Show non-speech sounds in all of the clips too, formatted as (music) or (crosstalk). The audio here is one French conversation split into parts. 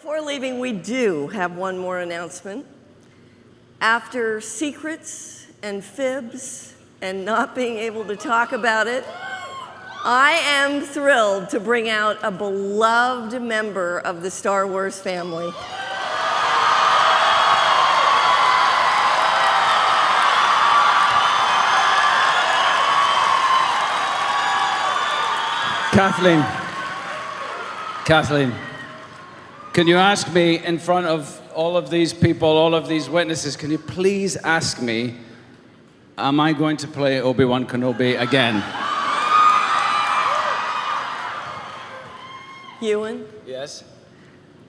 Before leaving, we do have one more announcement. After secrets and fibs and not being able to talk about it, I am thrilled to bring out a beloved member of the Star Wars family. Kathleen. Kathleen. Can you ask me in front of all of these people, all of these witnesses, can you please ask me, am I going to play Obi Wan Kenobi again? Ewan, Yes.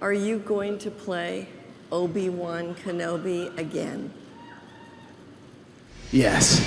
are you going to play Obi Wan Kenobi again? Yes.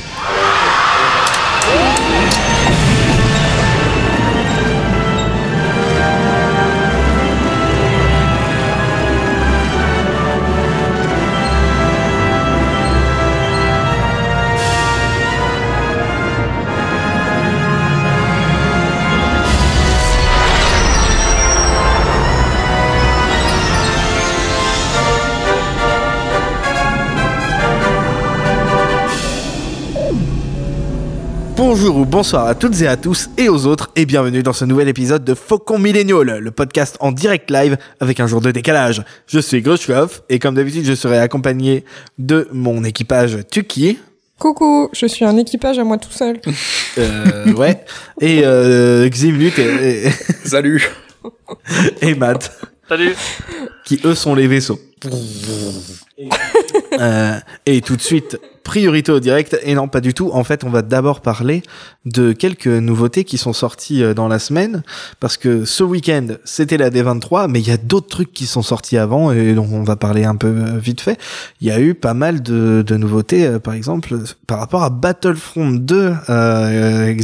Bonjour ou bonsoir à toutes et à tous et aux autres et bienvenue dans ce nouvel épisode de Faucon Millennial, le podcast en direct live avec un jour de décalage. Je suis Grushkov et comme d'habitude je serai accompagné de mon équipage Tuki. Coucou, je suis un équipage à moi tout seul. (laughs) Euh, ouais. Et euh, Ximlut et, et, (laughs) Salut. et Matt. Salut. Qui eux sont les vaisseaux. Euh, et tout de suite, priorité au direct. Et non, pas du tout. En fait, on va d'abord parler de quelques nouveautés qui sont sorties euh, dans la semaine. Parce que ce week-end, c'était la D23, mais il y a d'autres trucs qui sont sortis avant et dont on va parler un peu euh, vite fait. Il y a eu pas mal de, de nouveautés, euh, par exemple, par rapport à Battlefront 2, euh.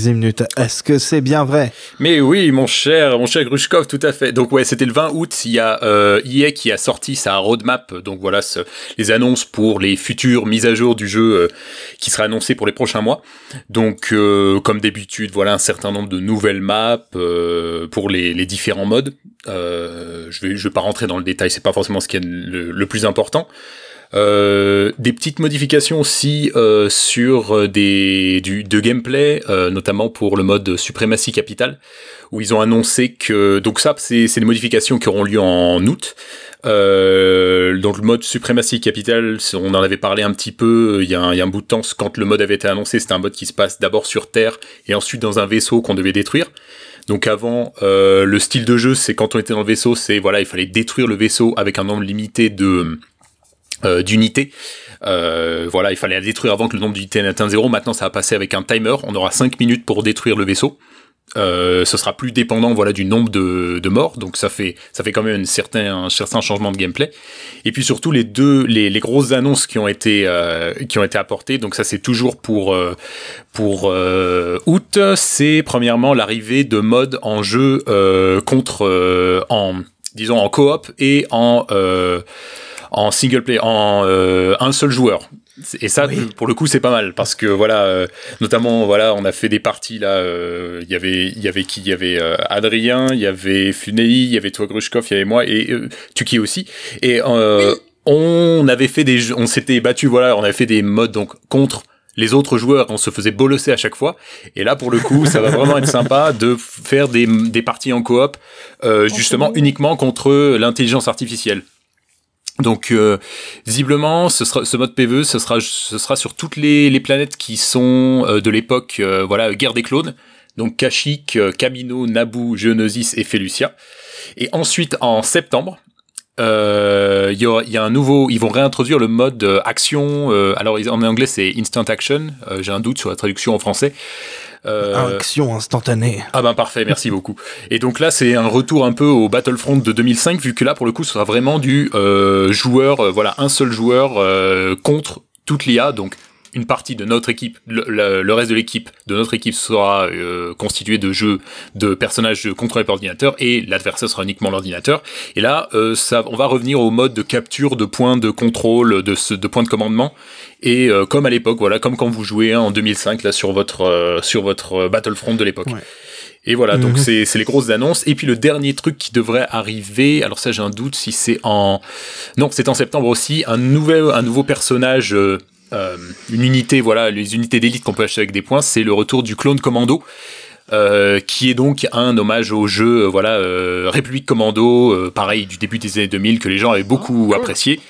Est-ce que c'est bien vrai? Mais oui, mon cher, mon cher Grushkov, tout à fait. Donc ouais, c'était le 20 août. Il y a euh, EA qui a sorti sa roadmap. Donc voilà, les annonces pour les futures mises à jour du jeu euh, qui sera annoncées pour les prochains mois. Donc euh, comme d'habitude, voilà un certain nombre de nouvelles maps euh, pour les, différents modes. Je vais, je vais pas rentrer dans le détail. C'est pas forcément ce qui est le plus important. Euh, des petites modifications aussi euh, sur euh, des du de gameplay, euh, notamment pour le mode suprématie capitale, où ils ont annoncé que donc ça c'est c'est des modifications qui auront lieu en août. Euh, donc le mode suprématie capitale, on en avait parlé un petit peu il y, a un, il y a un bout de temps quand le mode avait été annoncé. C'était un mode qui se passe d'abord sur Terre et ensuite dans un vaisseau qu'on devait détruire. Donc avant, euh, le style de jeu, c'est quand on était dans le vaisseau, c'est voilà, il fallait détruire le vaisseau avec un nombre limité de euh, d'unités. Euh, voilà, il fallait la détruire avant que le nombre d'unités n'atteigne zéro. Maintenant, ça va passer avec un timer. On aura 5 minutes pour détruire le vaisseau. Euh, ce sera plus dépendant voilà du nombre de, de morts donc ça fait ça fait quand même un certain un certain changement de gameplay et puis surtout les deux les, les grosses annonces qui ont été euh, qui ont été apportées donc ça c'est toujours pour euh, pour euh, août c'est premièrement l'arrivée de modes en jeu euh, contre euh, en disons en coop et en en single play en euh, un seul joueur. Et ça pour le coup c'est pas mal parce que voilà euh, notamment voilà on a fait des parties là euh, il y avait il y avait qui? Il y avait euh, Adrien il y avait Funei il y avait toi Grushkov il y avait moi et euh, Tuki aussi. Et euh, on avait fait des jeux- on s'était battu voilà on avait fait des modes donc contre les autres joueurs, on se faisait bolosser à chaque fois. Et là, pour le coup, ça va vraiment être sympa de faire des, des parties en coop, euh, justement uniquement contre l'intelligence artificielle. Donc, euh, visiblement, ce, sera, ce mode PvE, ce sera, ce sera sur toutes les, les planètes qui sont euh, de l'époque, euh, voilà, guerre des clones. Donc, Kashyyyk, euh, Kamino, Naboo, Geonosis et Felucia. Et ensuite, en septembre, euh, il y, y a un nouveau, ils vont réintroduire le mode euh, action. alors en anglais c'est instant action. J'ai un doute sur la traduction en français. Euh, Action instantanée. ah ben parfait, merci (laughs) beaucoup. Et donc là, c'est un retour un peu au Battlefront de 2005, vu que là, pour le coup, ce sera vraiment du euh, joueur, euh, voilà, un seul joueur euh, contre toute l'IA, donc une partie de notre équipe, le, le- le reste de l'équipe de notre équipe sera euh, constitué de jeux de personnages contrôlés par ordinateur et l'adversaire sera uniquement l'ordinateur. Et là, euh, ça, on va revenir au mode de capture de points de contrôle, de, ce- de points de commandement. Et euh, comme à l'époque, voilà, comme quand vous jouez hein, en 2005 là sur votre sur votre Battlefront de l'époque. Ouais. Et voilà, donc Mhm. c'est c'est les grosses annonces. Et puis le dernier truc qui devrait arriver, alors ça j'ai un doute si c'est en... Non, c'est en septembre aussi, un, nouvel, un nouveau personnage, euh, euh, une unité, voilà, les unités d'élite qu'on peut acheter avec des points, c'est le retour du clone commando. euh, qui est donc un hommage au jeu euh, voilà République Commando pareil du début des années 2000 que les gens avaient beaucoup apprécié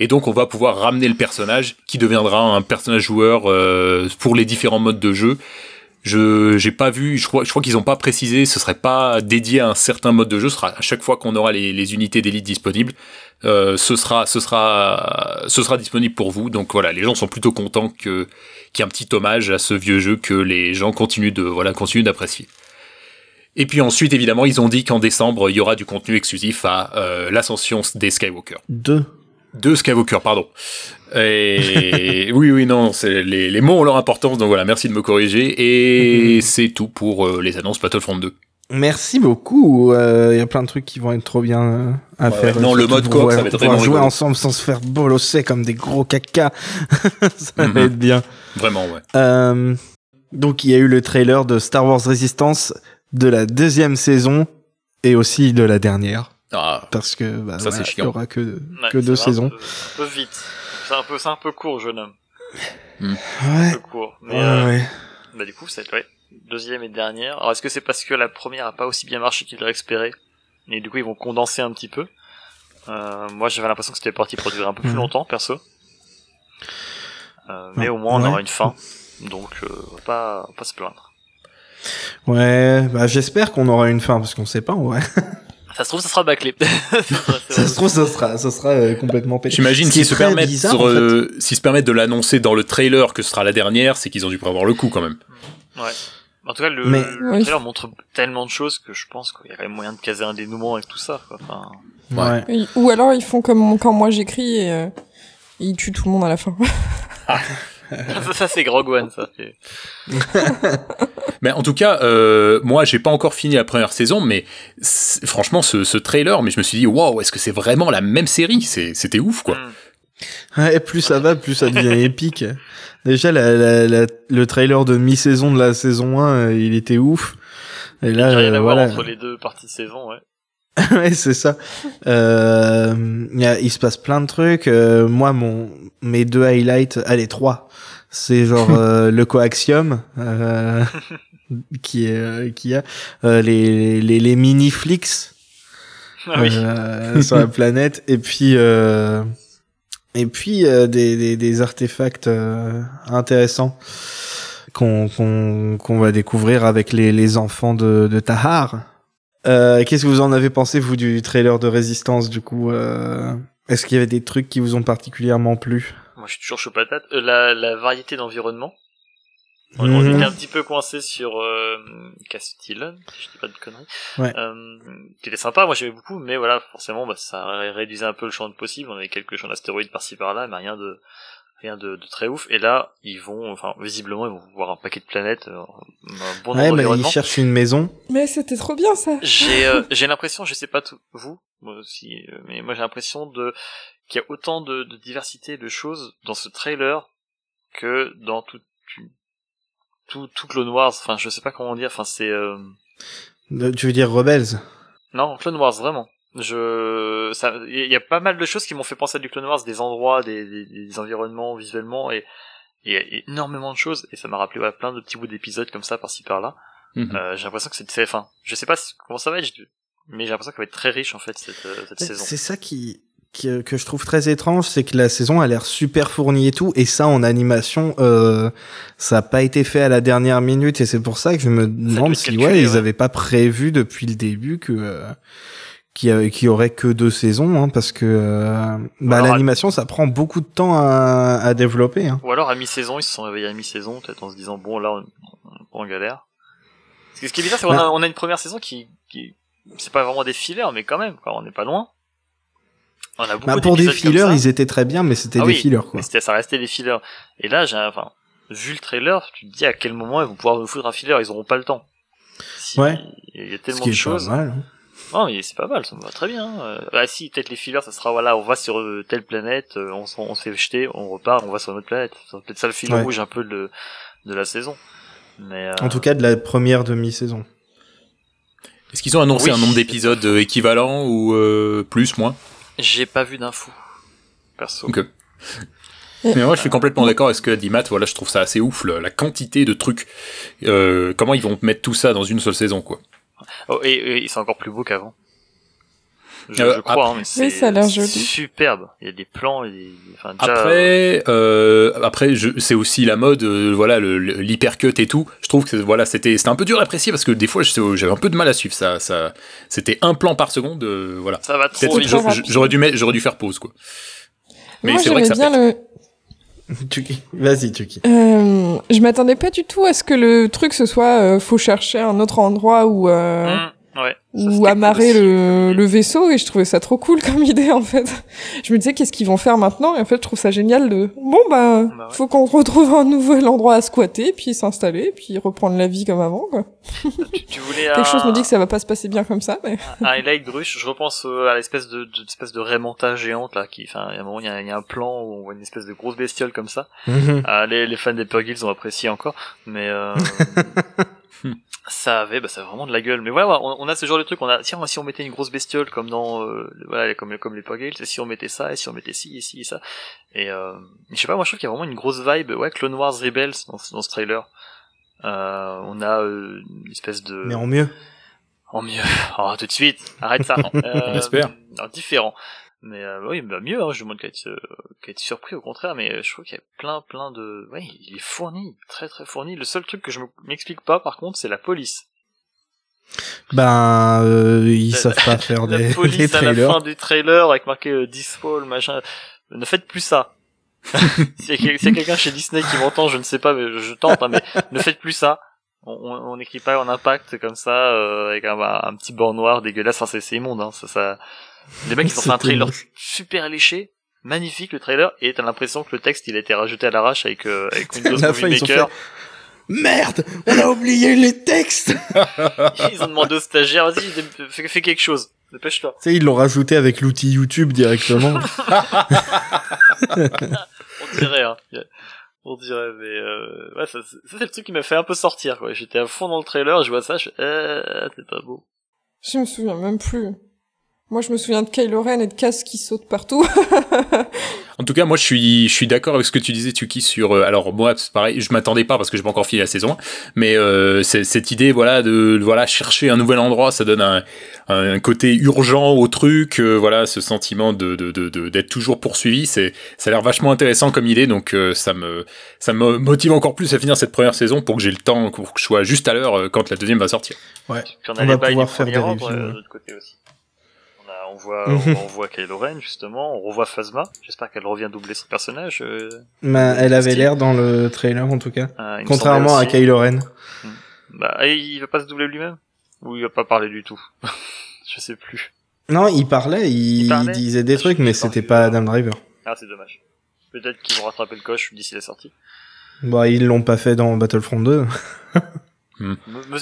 et donc on va pouvoir ramener le personnage qui deviendra un personnage joueur pour les différents modes de jeu je j'ai pas vu, je crois, je crois qu'ils ont pas précisé, ce serait pas dédié à un certin mode de jeu, ce sera à chaque fois qu'on aura les, les unités d'élite disponibles, euh, ce sera ce sera ce sera disponible pour vous. Donc voilà, les gens sont plutôt contents que qu'il y ait un petit hommage à ce vieux jeu que les gens continuent de voilà continuent d'apprécier. Et puis ensuite, évidemment, ils ont dit qu'en décembre, il y aura du contenu exclusif à euh, l'ascension des Skywalker. Deux. Deux Skywalker, pardon. Et oui, oui, non, c'est les, les mots ont leur importance, donc voilà, merci de me corriger. Et c'est tout pour euh, les annonces Battlefront 2. Merci beaucoup. Euh, Il y a plein de trucs qui vont être trop bien euh, à Ouais, faire. Non, le mode coop, ça va être vraiment jouer rigolo. ensemble sans se faire bolosser comme des gros caca. (laughs) ça va Mhm. être bien. Vraiment, ouais. Donc il y a eu le trailer de Star Wars Resistance de la deuxième saison et aussi de la dernière Ah, parce que bah, Ça, voilà, il y chiant. aura que, Ouais, que ça deux un saisons. peu- Un peu vite. C'est un peu, c'est un peu court, jeune homme. Un Ouais. peu court. Mais Ouais, euh, ouais. bah du coup, c'est ouais, deuxième et dernière. Alors est-ce que c'est parce que la première a pas aussi bien marché qu'ils l'auraient espéré et du coup ils vont condenser un petit peu? Euh, Moi j'avais l'impression que c'était parti pour durer un peu plus Mhm. longtemps, perso. Euh, mais Ah, au moins on ouais. aura une fin, donc euh, on va pas, on va pas se plaindre. Ouais, bah j'espère qu'on aura une fin parce qu'on sait pas en vrai. (laughs) Ça se trouve, ça sera bâclé. ça se trouve ça sera ça sera euh, complètement pété. J'imagine s'ils se permettent, bizarre, sur, en fait. euh, s'ils se permettent de l'annoncer dans le trailer que ce sera la dernière, c'est qu'ils ont dû prévoir le coup quand même. Ouais. En tout cas, le, Mais- le Oui. trailer montre tellement de choses que je pense qu'il y a quand même moyen de caser un dénouement avec tout ça. Quoi. Enfin, Ouais. Ou alors ils font comme quand moi j'écris et euh, ils tuent tout le monde à la fin. (laughs) (laughs) ça, ça, c'est Grog One, ça. (laughs) Mais en tout cas, euh, moi, j'ai pas encore fini la première saison, mais franchement, ce, ce trailer, mais je me suis dit, waouh, est-ce que c'est vraiment la même série? C'est- C'était ouf, quoi. Hmm. Ouais, plus ça va, plus ça devient (laughs) épique. Déjà, la, la, la- le trailer de mi-saison de la saison 1, euh, il était ouf. Et Il y a là, rien euh, à voir voilà. entre les deux parties de saison, ouais. ouais, c'est ça. Euh, il y a- il se passe plein de trucs. Euh, moi, mon, mes deux highlights, allez, trois. C'est genre (laughs) euh, le coaxium, euh, qui est, euh, qui a euh, les, les, les mini flicks Ah oui. euh, sur la (laughs) planète, et puis euh, et puis euh, des, des, des artefacts euh, intéressants qu'on qu'on qu'on va découvrir avec les, les enfants de, de Tahar. Euh, Qu'est-ce que vous en avez pensé vous du trailer de Résistance du coup euh, Est-ce qu'il y avait des trucs qui vous ont particulièrement plu? Moi, je suis toujours chaud patate. Euh, la, la variété d'environnement. On, on Mhm. était un petit peu coincé sur euh, Castillon, si je dis pas de conneries. Ouais. Euh, qui était sympa, moi j'aimais beaucoup, mais voilà, forcément, bah, ça ré- réduisait un peu le champ de possible. On avait quelques champs d'astéroïdes par-ci par-là, mais rien de rien de, de très ouf. Et là, ils vont, enfin, visiblement, ils vont voir un paquet de planètes, euh, un bon nombre Ouais, mais ils cherchent une maison. Mais c'était trop bien ça. J'ai euh, (laughs) j'ai l'impression, je sais pas tout, vous, moi aussi, euh, mais moi j'ai l'impression de qu'il y a autant de, de diversité de choses dans ce trailer que dans tout tout tout, tout Clone Wars. Enfin, je sais pas comment dire. Enfin, c'est euh... Tu veux dire Rebels? Non Clone Wars vraiment. Je ça il y a pas mal de choses qui m'ont fait penser à du Clone Wars, des endroits, des, des, des environnements visuellement et et il y a énormément de choses et ça m'a rappelé voilà, plein de petits bouts d'épisodes comme ça par-ci par-là. Mhm. Euh, j'ai l'impression que c'est très fin. Je sais pas si- comment ça va être, je- mais j'ai l'impression qu'elle va être très riche en fait cette, euh, cette saison. C'est ça qui, qui, euh, que je trouve très étrange, c'est que la saison a l'air super fournie et tout, et ça en animation, euh, ça a pas été fait à la dernière minute, et c'est pour ça que je me demande si ouais, ils avaient pas prévu depuis le début que euh, qu'il a- y aurait que deux saisons, hein, parce que euh, bah, l'animation ça prend beaucoup de temps à, à développer. Hein. Ou alors à mi-saison, ils se sont réveillés à mi-saison, peut-être en se disant bon là on, on en galère. Parce que ce qui est bizarre, c'est qu'on a, Bah. on a une première saison qui, qui c'est pas vraiment des fillers, mais quand même, quoi, on n'est pas loin. On a beaucoup Bah, pour des fillers, ils étaient très bien, mais c'était Ah des oui, fillers quoi. C'était, ça restait des fillers. Et là, j'ai, enfin, vu le trailer, tu te dis à quel moment ils vont pouvoir nous foutre un filler, ils auront pas le temps. Si- Ouais. Il y a Ce tellement qui de est pas choses. mal. hein. Non, mais c'est pas mal, ça me va très bien. Euh, ah si, peut-être les fillers, ça sera voilà, on va sur euh, telle planète, euh, on, on se fait jeter, on repart, on va sur une autre planète. C'est peut-être ça le fil Ouais. rouge un peu de, de la saison. Mais En tout cas, de la première demi-saison. Est-ce qu'ils ont annoncé Oui. un nombre d'épisodes euh, équivalent ou euh, plus, moins J'ai pas vu d'infos. Perso. Ok. Mais moi, je suis complètement d'accord avec ce que dit Matt. Voilà, je trouve ça assez ouf, le- la quantité de trucs. Euh, comment ils vont mettre tout ça dans une seule saison, quoi. Oh, et, et ils sont encore plus beaux qu'avant. Je, Euh, je crois, hein, mais c'est ça a l'air joli. superbe. Il y a des plans, et des... enfin, déjà, Après, euh, après, je- c'est aussi la mode, euh, voilà, l'hypercut et tout. Je trouve que voilà, c'était, c'était un peu dur à apprécier parce que des fois, j'avais un peu de mal à suivre ça. Ça, c'était un plan par seconde, euh, voilà. ça va trop Peut-être vite. j'aurais dû mettre, j'aurais dû faire pause, quoi. Mais Moi, c'est vrai que ça bien pète. le. Tuki. Vas-y, Tuki. Euh, je m'attendais pas du tout à ce que le truc ce soit euh, faut chercher un autre endroit où euh, Mmh, ouais. Ou amarrer le, le vaisseau et je trouvais ça trop cool comme (laughs) idée en fait. Je me disais qu'est-ce qu'ils vont faire maintenant? Et en fait je trouve ça génial de bon bah, Bah ouais. faut qu'on retrouve un nouvel endroit à squatter puis s'installer puis reprendre la vie comme avant quoi. Tu, tu voulais (laughs) Quelque un, chose me dit que ça va pas se passer bien comme ça mais (laughs) un highlight de ruche. Je repense euh, à l'espèce de, de espèce de géante là, qui, enfin, il y a un moment, il y a, il y a un plan où on voit une espèce de grosse bestiole comme ça. Ah, les, les fans des Purgills ont apprécié encore, mais euh, ça avait, bah, ça avait vraiment de la gueule. Mais voilà, on, on a ce genre de truc. On a, tiens, si on mettait une grosse bestiole comme dans, euh, voilà, comme comme les Purgills, et si on mettait ça, et si on mettait ci, et ci, et ça. Et euh, je sais pas, moi je trouve qu'il y a vraiment une grosse vibe, ouais, Clone Wars Rebels dans, ce- dans ce trailer. Euh, on a euh, une espèce de Mais en mieux. en mieux. (laughs) Oh, tout de suite. Arrête ça. (laughs) Euh, espère. non, différent. Mais euh, oui, bah mieux. Hein, je demande qu'à être, euh, qu'à être surpris. Au contraire, mais euh, je trouve qu'il y a plein, plein de. Ouais, il est fourni, très, très fourni. Le seul truc que je me- m'explique pas, par contre, c'est la police. Ben, euh, ils La- savent pas faire (laughs) La des, des police à la fin du trailer avec marqué euh, Disfall, machin. Ne faites plus ça. (laughs) S'il y a, quelqu'un chez Disney qui m'entend, je ne sais pas, mais je tente, hein, mais (laughs) ne faites plus ça. On, on, on n'écrit pas en impact comme ça, euh, avec un, un petit bord noir dégueulasse. Enfin, c'est immonde, hein. Ça, ça... Les mecs, ils ont fait un trailer super léché, magnifique le trailer, et t'as l'impression que le texte, il a été rajouté à l'arrache avec, euh, avec (laughs) Windows la Movie fin, ils ont Maker. fait Merde, on a oublié les textes. (laughs) Ils ont demandé au stagiaire, vas-y, fais, fais quelque chose. Dépêche-toi. Tu sais, ils l'ont rajouté avec l'outil YouTube directement. (laughs) On dirait, hein. On dirait, mais euh, ouais, ça, c'est- ça, c'est le truc qui m'a fait un peu sortir, quoi. J'étais à fond dans le trailer, je vois ça, je fais, euh, c'est pas beau. je me souviens même plus. Moi je me souviens de Kylo Ren et de Cass qui sautent partout. (laughs) En tout cas, moi, je suis, je suis d'accord avec ce que tu disais, Tuki, sur. euh, alors moi, c'est pareil, je m'attendais pas parce que j'ai pas encore fini la saison, 1, mais euh, cette idée, voilà, de voilà chercher un nouvel endroit, ça donne un, un côté urgent au truc, euh, voilà, ce sentiment de de- de- de- d'être toujours poursuivi, c'est ça a l'air vachement intéressant comme idée, donc euh, ça me ça me motive encore plus à finir cette première saison pour que j'ai le temps, pour que je sois juste à l'heure quand la deuxième va sortir. Ouais. Puis on va bails pouvoir faire des reviews, euh, de côté aussi. Voit, (laughs) on, on voit Kylo Ren, justement, on revoit Phasma. J'espère qu'elle revient doubler son personnage. Euh, Ben, elle avait l'air dans le trailer en tout cas. me Contrairement à. Kylo Ren. Bah, et il va pas se doubler lui-même? Ou il va pas parler du tout? (laughs) je sais plus. Non, il parlait, il, Il parlait? disait des Ah, trucs, mais c'était pas Adam Driver. Ah, c'est dommage. Peut-être qu'ils vont rattraper le coche d'ici la sortie. Bah, ils l'ont pas fait dans Battlefront 2. (laughs) M-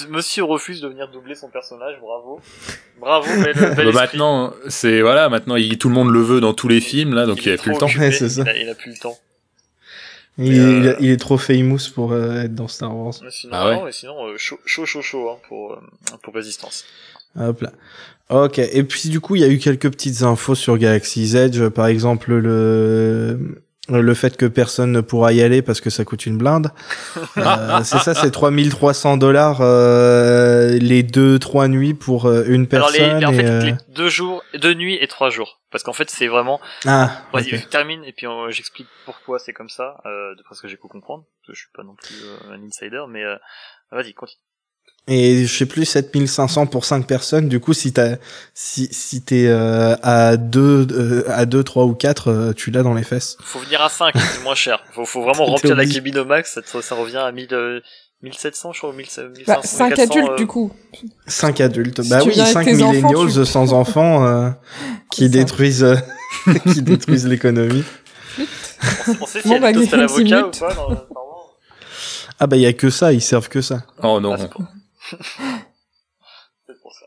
Monsieur- refuse de venir doubler son personnage, bravo. Bravo, bel, bel (laughs) Bah, maintenant, c'est voilà, maintenant il, tout le monde le veut dans tous les films là, donc il, est a plus le trop temps. occupé, Ouais, c'est ça. Il a, il a plus le temps. Il, euh, il a- il est trop famous pour euh, être dans Star Wars. Mais sinon, Ah ouais. non, mais sinon euh, chaud, chaud, chaud, chaud hein, pour, euh, pour Résistance. Hop là. Ok. Et puis du coup, il y a eu quelques petites infos sur Galaxy's Edge, par exemple le le fait que personne ne pourra y aller parce que ça coûte une blinde. (laughs) Euh, c'est ça, c'est 3300 dollars euh, les deux trois nuits pour euh, une Alors personne. les, en et, fait, euh, les deux jours, deux nuits et trois jours. Parce qu'en fait, c'est vraiment. Ah. Vas-y, je termine et puis euh, j'explique pourquoi c'est comme ça, euh, de ce que j'ai pu comprendre. Parce que je suis pas non plus euh, un insider, mais euh, vas-y, continue. Et je sais plus 7500 pour 5 personnes. Du coup, si t'as si si t'es euh, à deux euh, à deux trois ou quatre, euh, tu l'as dans les fesses. Faut venir à 5, c'est moins cher. Faut, faut vraiment (laughs) remplir la cabine au max, ça, ça revient à 1000, euh, 1700, je crois, ou 1500, Bah, 5 1400, adultes euh, du coup. 5 adultes. Si bah oui, viens avec 5 tes enfants, millennials tu- sans enfants euh, qui C'est ça. détruisent euh, (laughs) qui détruisent l'économie. On sait, on sait si Bon, bah, toast à l'avocat ou pas Ah bah il y a que ça, ils servent que ça. Oh non. Ah, c'est pour- c'est pour ça.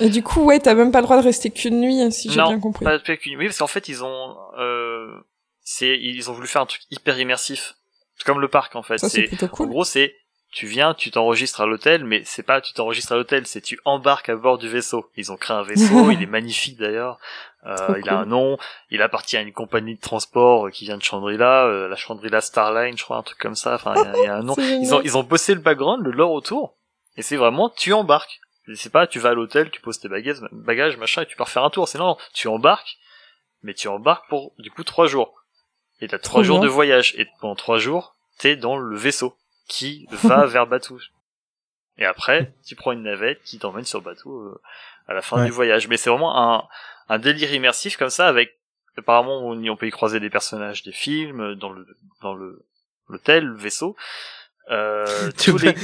Et du coup, ouais, t'as même pas le droit de rester qu'une nuit, si j'ai Non, bien compris. Pas plus qu'une- Oui, parce qu'en fait, ils ont, euh, c'est, ils ont voulu faire un truc hyper immersif. C'est comme le parc, en fait. Ça, c'est C'est, plutôt en cool. gros, c'est, tu viens, tu t'enregistres à l'hôtel, mais c'est pas tu t'enregistres à l'hôtel, c'est tu embarques à bord du vaisseau. Ils ont créé un vaisseau, (laughs) il est magnifique d'ailleurs. Euh, il a cool. un nom, il appartient à une compagnie de transport euh, qui vient de Chandrila, euh, la Chandrila Starline, je crois, un truc comme ça. Enfin, il y a- il y, a un nom. (laughs) Ils ont ils ont bossé le background, le lore autour, et c'est vraiment tu embarques. C'est pas tu vas à l'hôtel, tu poses tes bagages, bagages machin, et tu pars faire un tour. C'est non, tu embarques, mais tu embarques pour du coup trois jours. Et t'as trois jours bien. de voyage, et pendant trois jours, t'es dans le vaisseau qui va (laughs) vers Batou. Et après, (laughs) tu prends une navette qui t'emmène sur Batou euh, à la fin Ouais. du voyage. Mais c'est vraiment un, un délire immersif comme ça avec apparemment on, on peut y croiser des personnages des films euh, dans le dans le l'hôtel, le vaisseau. Euh, Tu les...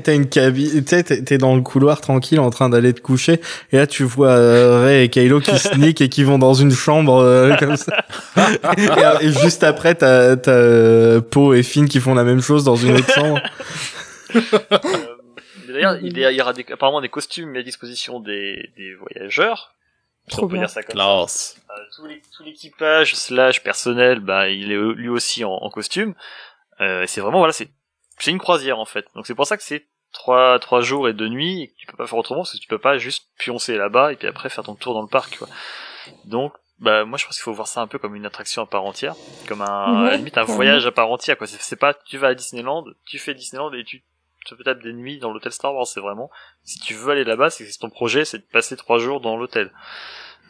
t'as- une cabine, tu sais, t'es t'es dans le couloir tranquille en train d'aller te coucher, et là tu vois euh, Ray et Kylo qui (laughs) sneak et qui vont dans une chambre euh, comme ça. et, euh, et juste après, t'as t'as, euh, Poe et Finn qui font la même chose dans une autre chambre. Euh, D'ailleurs, il y aura des, apparemment des costumes mis à disposition des, des voyageurs. Si Trop on peut bien. dire ça comme ça. Classe. Euh, tout l'é- tout l'équipage slash personnel, bah, il est lui aussi en, en costume. Euh, et c'est vraiment voilà, c'est c'est une croisière en fait. Donc c'est pour ça que c'est trois trois jours et deux nuits et que tu peux pas faire autrement parce que tu peux pas juste pioncer là-bas et puis après faire ton tour dans le parc. Quoi. Donc bah moi je pense qu'il faut voir ça un peu comme une attraction à part entière, comme un à la Ouais, limite un voyage à part entière quoi. C'est pas tu vas à Disneyland, tu fais Disneyland et tu te tapes des nuits dans l'hôtel Star Wars. C'est vraiment si tu veux aller là-bas, c'est ton projet, c'est de passer trois jours dans l'hôtel.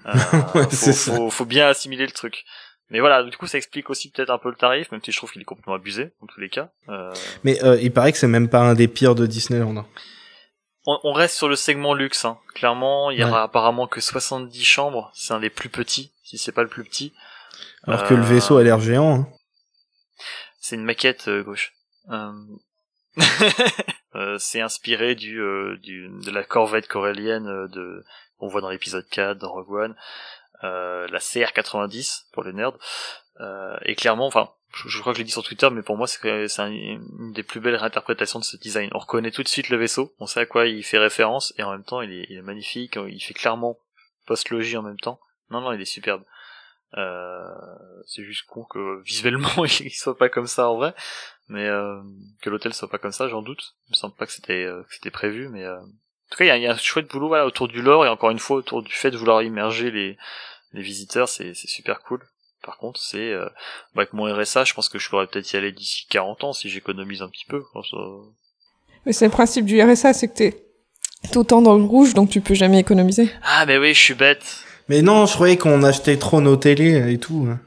Euh, (laughs) Ouais, faut, faut bien assimiler le truc. Mais voilà, du coup, ça explique aussi peut-être un peu le tarif, même si je trouve qu'il est complètement abusé, dans tous les cas. Euh, Mais euh, il paraît que c'est même pas un des pires de Disneyland. hein. on, on reste sur le segment luxe, hein. Clairement, il y aura Ouais. apparemment que 70 chambres. C'est un des plus petits, si c'est pas le plus petit. Alors que le Euh, vaisseau a l'air géant. Hein. C'est une maquette euh, gauche. (laughs) C'est inspiré du, euh, du de la corvette corélienne de qu'on voit dans l'épisode 4 dans Rogue One, euh, la CR90 pour les nerds. Euh, et clairement, enfin, je, crois que je l'ai dit sur Twitter, mais pour moi c'est c'est un- une des plus belles réinterprétations de ce design. On reconnaît tout de suite le vaisseau, on sait à quoi il fait référence, et en même temps il est, magnifique, il fait clairement post-logis en même temps. Non, non, il est superbe. Euh, c'est juste con que (laughs) visuellement (laughs) il soit pas comme ça en vrai, mais euh, que l'hôtel soit pas comme ça, j'en doute. Il me semble pas que c'était euh, c'était prévu, mais euh, en tout cas il y a, il y a un chouette boulot voilà, autour du lore et encore une fois autour du fait de vouloir immerger les les visiteurs, c'est c'est super cool. Par contre, c'est euh, bah, avec mon RSA, je pense que je pourrais peut-être y aller d'ici 40 ans si j'économise un petit peu. Ça- Mais c'est le principe du RSA, c'est que t'es tout le temps dans le rouge, donc tu peux jamais économiser. Ah mais oui, je suis bête. Mais non, je croyais qu'on achetait trop nos télés et tout. hein.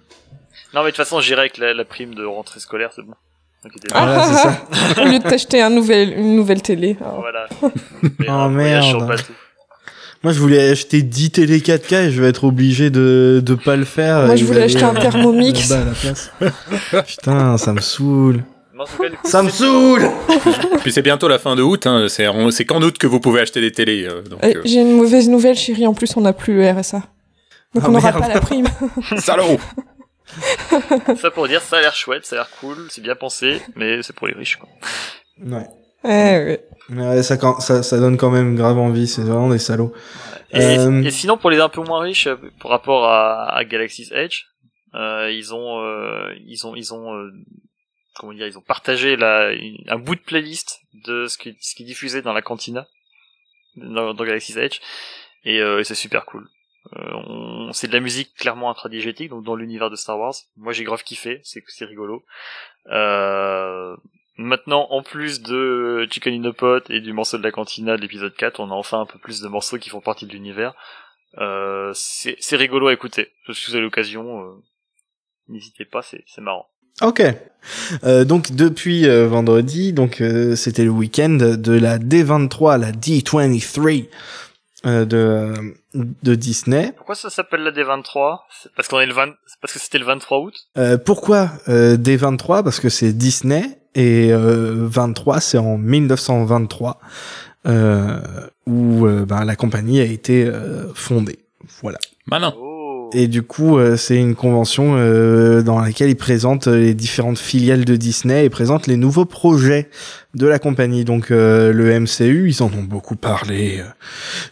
Non mais de toute façon, j'irai avec la, la prime de rentrée scolaire, c'est bon. Ah. pas. Voilà, c'est ça. (laughs) Au lieu de t'acheter un nouvel, une nouvelle télé. Alors, Voilà. (laughs) Oh, un voyage sur merde. Moi, je voulais acheter 10 télé 4K et je vais être obligé de de pas le faire. Moi, je voulais acheter un euh, Thermomix. là-bas à la place. (laughs) Putain, ça me saoule. Ça me saoule (laughs) Puis c'est bientôt la fin de août, hein. c'est en- c'est qu'en août que vous pouvez acheter des télés. euh, donc, euh, J'ai une mauvaise nouvelle, chérie. En plus, on n'a plus le RSA. Donc, Ah, on n'aura merde. pas la prime. (laughs) Salaud Ça pour dire, ça a l'air chouette, ça a l'air cool, c'est bien pensé, mais c'est pour les riches, quoi. Ouais. Eh, ouais. Mais ouais, ça, quand- ça, ça donne quand même grave envie, c'est vraiment des salauds. Et, Euh, et sinon, pour les un peu moins riches, euh, par rapport à, à Galaxy's Edge, euh, ils ont, euh, ils ont, ils ont, euh, comment dire, ils ont partagé la, une- un bout de playlist de ce qui, ce qui est diffusé dans la cantina, dans, dans Galaxy's Edge, et, euh, et c'est super cool. Euh, on- c'est de la musique clairement intradigétique, donc dans l'univers de Star Wars. Moi, j'ai grave kiffé, c'est c'est rigolo. Euh, maintenant, en plus de Chicken in a Pot et du morceau de la cantina de l'épisode 4, on a enfin un peu plus de morceaux qui font partie de l'univers. Euh, c'est rigolo à écouter. Si vous avez l'occasion, euh, n'hésitez pas, c'est marrant. Ok. Euh, donc depuis euh, vendredi, donc euh, c'était le week-end de la D23, la D23 euh, de de Disney. Pourquoi ça s'appelle la D23 C'est Parce qu'on est le 20... c'est parce que c'était le 23 août? Euh, pourquoi euh, D23 Parce que c'est Disney et euh, 23 c'est en 1923 euh, où euh, ben, la compagnie a été euh, fondée. Voilà. Malin. Oh. Et du coup, euh, c'est une convention euh, dans laquelle ils présentent euh, les différentes filiales de Disney et présentent les nouveaux projets de la compagnie. Donc euh, le MCU, ils en ont beaucoup parlé euh,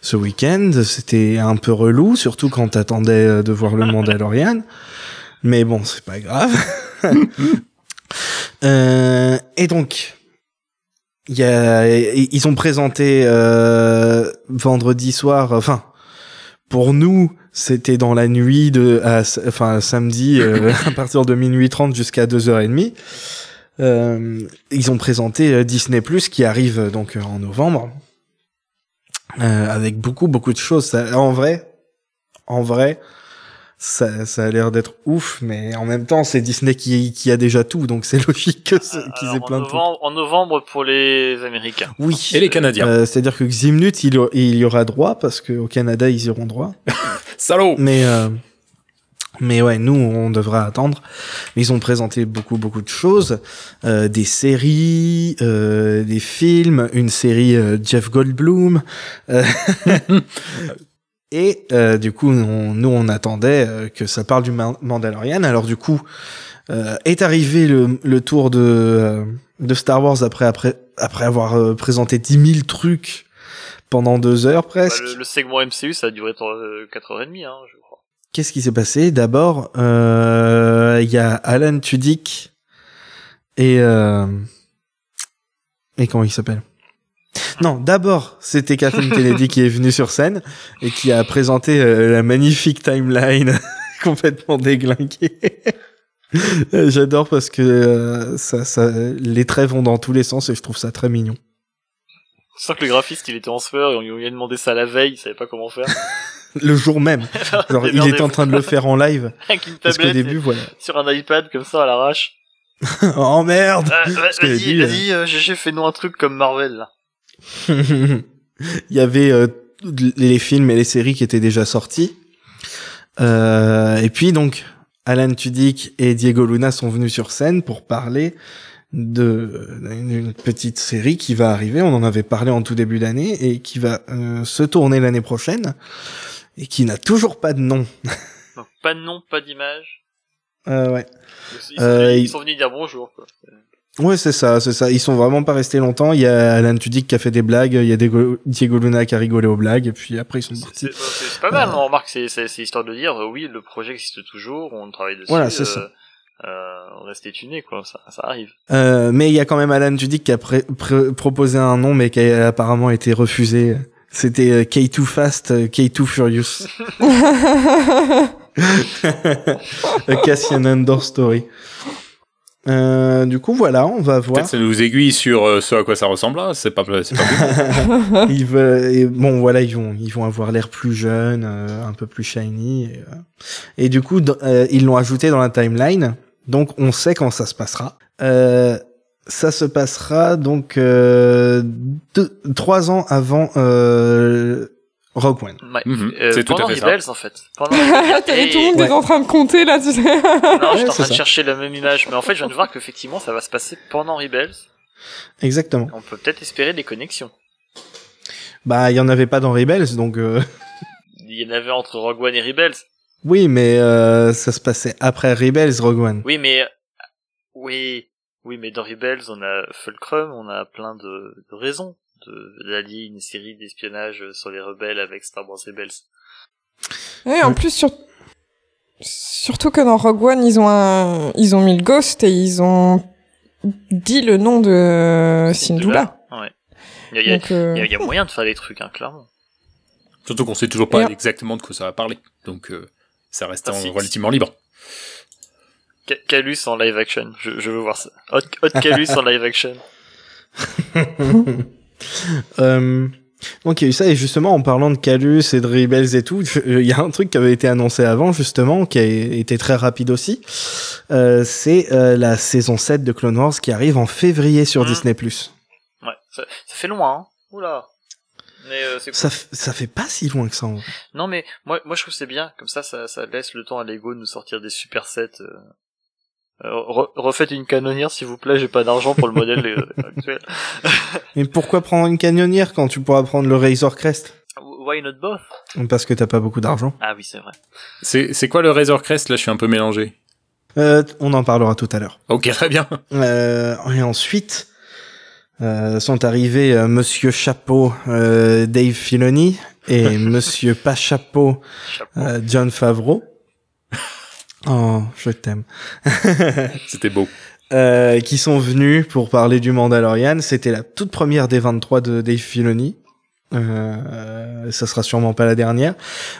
ce week-end. C'était un peu relou, surtout quand t'attendais euh, de voir le (laughs) Mandalorian. Mais bon, c'est pas grave. (laughs) Euh, et donc, il y a, ils ont présenté euh, vendredi soir, enfin, pour nous, c'était dans la nuit de, à, enfin, samedi, euh, (laughs) à partir de minuit 30 jusqu'à 2h30. Euh, ils ont présenté Disney Plus qui arrive donc en novembre avec beaucoup beaucoup de choses. Ça- en vrai, en vrai, ça, ça a l'air d'être ouf, mais en même temps c'est Disney qui, qui a déjà tout, donc c'est (laughs) logique que ce- qu'ils aient plein de trucs. novembre, en novembre pour les Américains. Oui. Et les Canadiens. Euh, C'est-à-dire que Ximnut, il, y- il y aura droit parce qu'au Canada ils iront droit. (laughs) Salaud Mais euh, mais ouais, nous on devra attendre. Ils ont présenté beaucoup beaucoup de choses, euh, des séries, euh, des films, une série euh, Jeff Goldblum. (laughs) Et euh, du coup, on- nous on attendait euh, que ça parle du Ma- Mandalorian. Alors du coup, euh, est arrivé le, le tour de euh, de Star Wars après après après avoir euh, présenté 10 000 trucs pendant deux heures Bah, presque. le, le segment MCU, ça a duré euh, 4h30, hein, je crois. Qu'est-ce qui s'est passé? D'abord, euh, il y a Alan Tudyk et euh, et comment il s'appelle? Non, d'abord c'était Kathleen Kennedy qui est venue sur scène et qui a présenté euh, la magnifique timeline (laughs) complètement déglinguée. Euh, (laughs) J'adore parce que euh, ça, ça, les traits vont dans tous les sens et je trouve ça très mignon. Je sens que le graphiste, il était en sueur et on lui a demandé ça la veille, il savait pas comment faire. (laughs) Le jour même, genre il était en train de le faire en live Avec une parce tablette début, voilà. sur un iPad comme ça à l'arrache. oh merde Ah, a vas-y, vas-y, euh, GG, fais-nous un truc comme Marvel, là. (laughs) Il y avait euh, les films et les séries qui étaient déjà sortis. Euh, et puis donc, Alan Tudyk et Diego Luna sont venus sur scène pour parler de d'une petite série qui va arriver. On en avait parlé en tout début d'année et qui va euh, se tourner l'année prochaine et qui n'a toujours pas de nom. (laughs) Donc, pas de nom, pas d'image. Euh, ouais. Ils sont, venus, il- ils sont venus dire bonjour, quoi. Ouais, c'est ça, c'est ça. Ils sont vraiment pas restés longtemps. Il y a Alan Tudyk qui a fait des blagues, il y a Diego, Luna qui a rigolé aux blagues, et puis après ils sont partis. c'est- pas mal, on remarque, c'est histoire de dire, euh, oui, le projet existe toujours, on travaille dessus. Voilà, c'est euh, ça. Euh, on reste tuné, quoi, ça, ça arrive. Euh, mais il y a quand même Alan Tudyk qui a pré- pré- proposé un nom, mais qui a apparemment été refusé. C'était euh, K2 Fast, euh, K2 Furious. (laughs) (laughs) Cassian Andor Story. Euh, du coup, voilà, on va voir. Peut-être ça nous aiguille sur euh, ce à quoi ça ressemble là. C'est pas, c'est pas (laughs) (laughs) ils veulent, et bon, voilà, ils vont, ils vont avoir l'air plus jeunes, euh, un peu plus shiny. Et, euh, et du coup, euh, ils l'ont ajouté dans la timeline, donc on sait quand ça se passera. Euh, ça se passera donc euh, deux, trois ans avant euh, Rogue One. Ouais. Mhm, Euh, c'est tout à pendant fait ça. Rebels, en fait. Pendant (laughs) Rebels. T'avais Et- tout le monde Ouais. est en train de compter là, tu sais. Non, j'étais en c'est train de ça. chercher la même image, mais en fait, je viens de voir qu'effectivement, ça va se passer pendant Rebels. Exactement. On peut peut-être espérer des connexions. Bah, il y en avait pas dans Rebels, donc euh, (laughs) Il y en avait entre Rogue One et Rebels. oui, mais euh, ça se passait après Rebels, Rogue One. Oui, mais oui, oui, mais dans Rebels, on a Fulcrum, on a plein de, de raisons de d'allier une série d'espionnage sur les rebelles avec Star Wars Rebels. Ouais, en plus, sur... surtout que dans Rogue One, ils ont un... ils ont mis le Ghost et ils ont dit le nom de Syndulla. Ouais. Il y a, y Donc, euh, il y a- il y a moyen de faire des trucs, hein, clairement. Surtout qu'on sait toujours pas exactement de quoi ça va parler. Donc euh, ça reste Ah, en- si. relativement libre. Ca- Calus en live action, je, je veux voir ça. Hot, Hot Calus en live action. (laughs) Euh, donc il y a eu ça et justement en parlant de Calus et de Rebels et tout, je- il y a un truc qui avait été annoncé avant justement, qui a été très rapide aussi. Euh, c'est euh, la saison 7 de Clone Wars qui arrive en février sur Mhm. Disney+. Ouais, ça, ça fait loin, hein. Oula. Mais euh, c'est Ça, fait pas si loin que ça. en vrai. Non mais moi moi je trouve c'est bien comme ça, ça ça laisse le temps à Lego de nous sortir des super sets. Euh... Re- refaites une canonnière s'il vous plaît, j'ai pas d'argent pour le modèle euh, (laughs) actuel. Mais pourquoi prendre une canonnière quand tu pourras prendre le Razor Crest? Why not both? Parce que t'as pas beaucoup d'argent. Ah oui c'est vrai. C'est c'est quoi le Razor Crest? Là, je suis un peu mélangé. Euh, on en parlera tout à l'heure. Ok, très bien. Euh, et ensuite euh, sont arrivés euh, Monsieur Chapeau, euh, Dave Filoni et (laughs) Monsieur Pas Chapeau, Chapeau. euh, John Favreau. Oh, je t'aime. (laughs) C'était beau. euh, qui sont venus pour parler du Mandalorian. C'était la toute première des 23 de Dave Filoni. Euh, ça sera sûrement pas la dernière.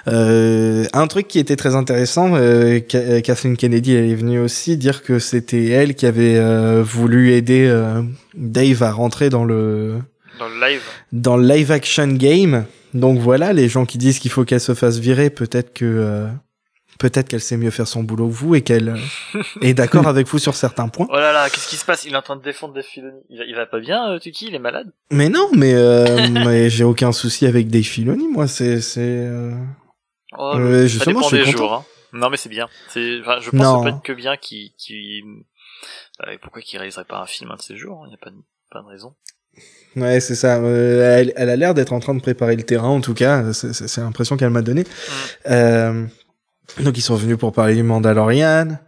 Euh, un truc qui était très intéressant, euh, Ka- Kathleen Kennedy elle est venue aussi dire que c'était elle qui avait euh, voulu aider euh, Dave à rentrer dans le Dans le live. dans le live action game. Donc voilà, les gens qui disent qu'il faut qu'elle se fasse virer, peut-être que euh, peut-être qu'elle sait mieux faire son boulot que vous et qu'elle euh, est d'accord avec vous sur certains points. Oh là là, qu'est-ce qui se passe? Il est en train de défendre Dave Filoni. Il va, il va pas bien, euh, Tuki? Il est malade? Mais non, mais, euh, (laughs) mais j'ai aucun souci avec Dave Filoni, moi. C'est c'est. euh, oh, Euh, Ça justement, dépend je suis des jours. Hein. Non mais c'est bien. C'est, enfin, je pense Non. que ça peut être que bien qui, qui. Pourquoi qu'il réaliserait pas un film un de ces jours Il n'y a pas de, pas de raison. Ouais, c'est ça. Elle, elle a l'air d'être en train de préparer le terrain, en tout cas. C'est l'impression qu'elle m'a donné. Euh, donc ils sont venus pour parler du Mandalorian.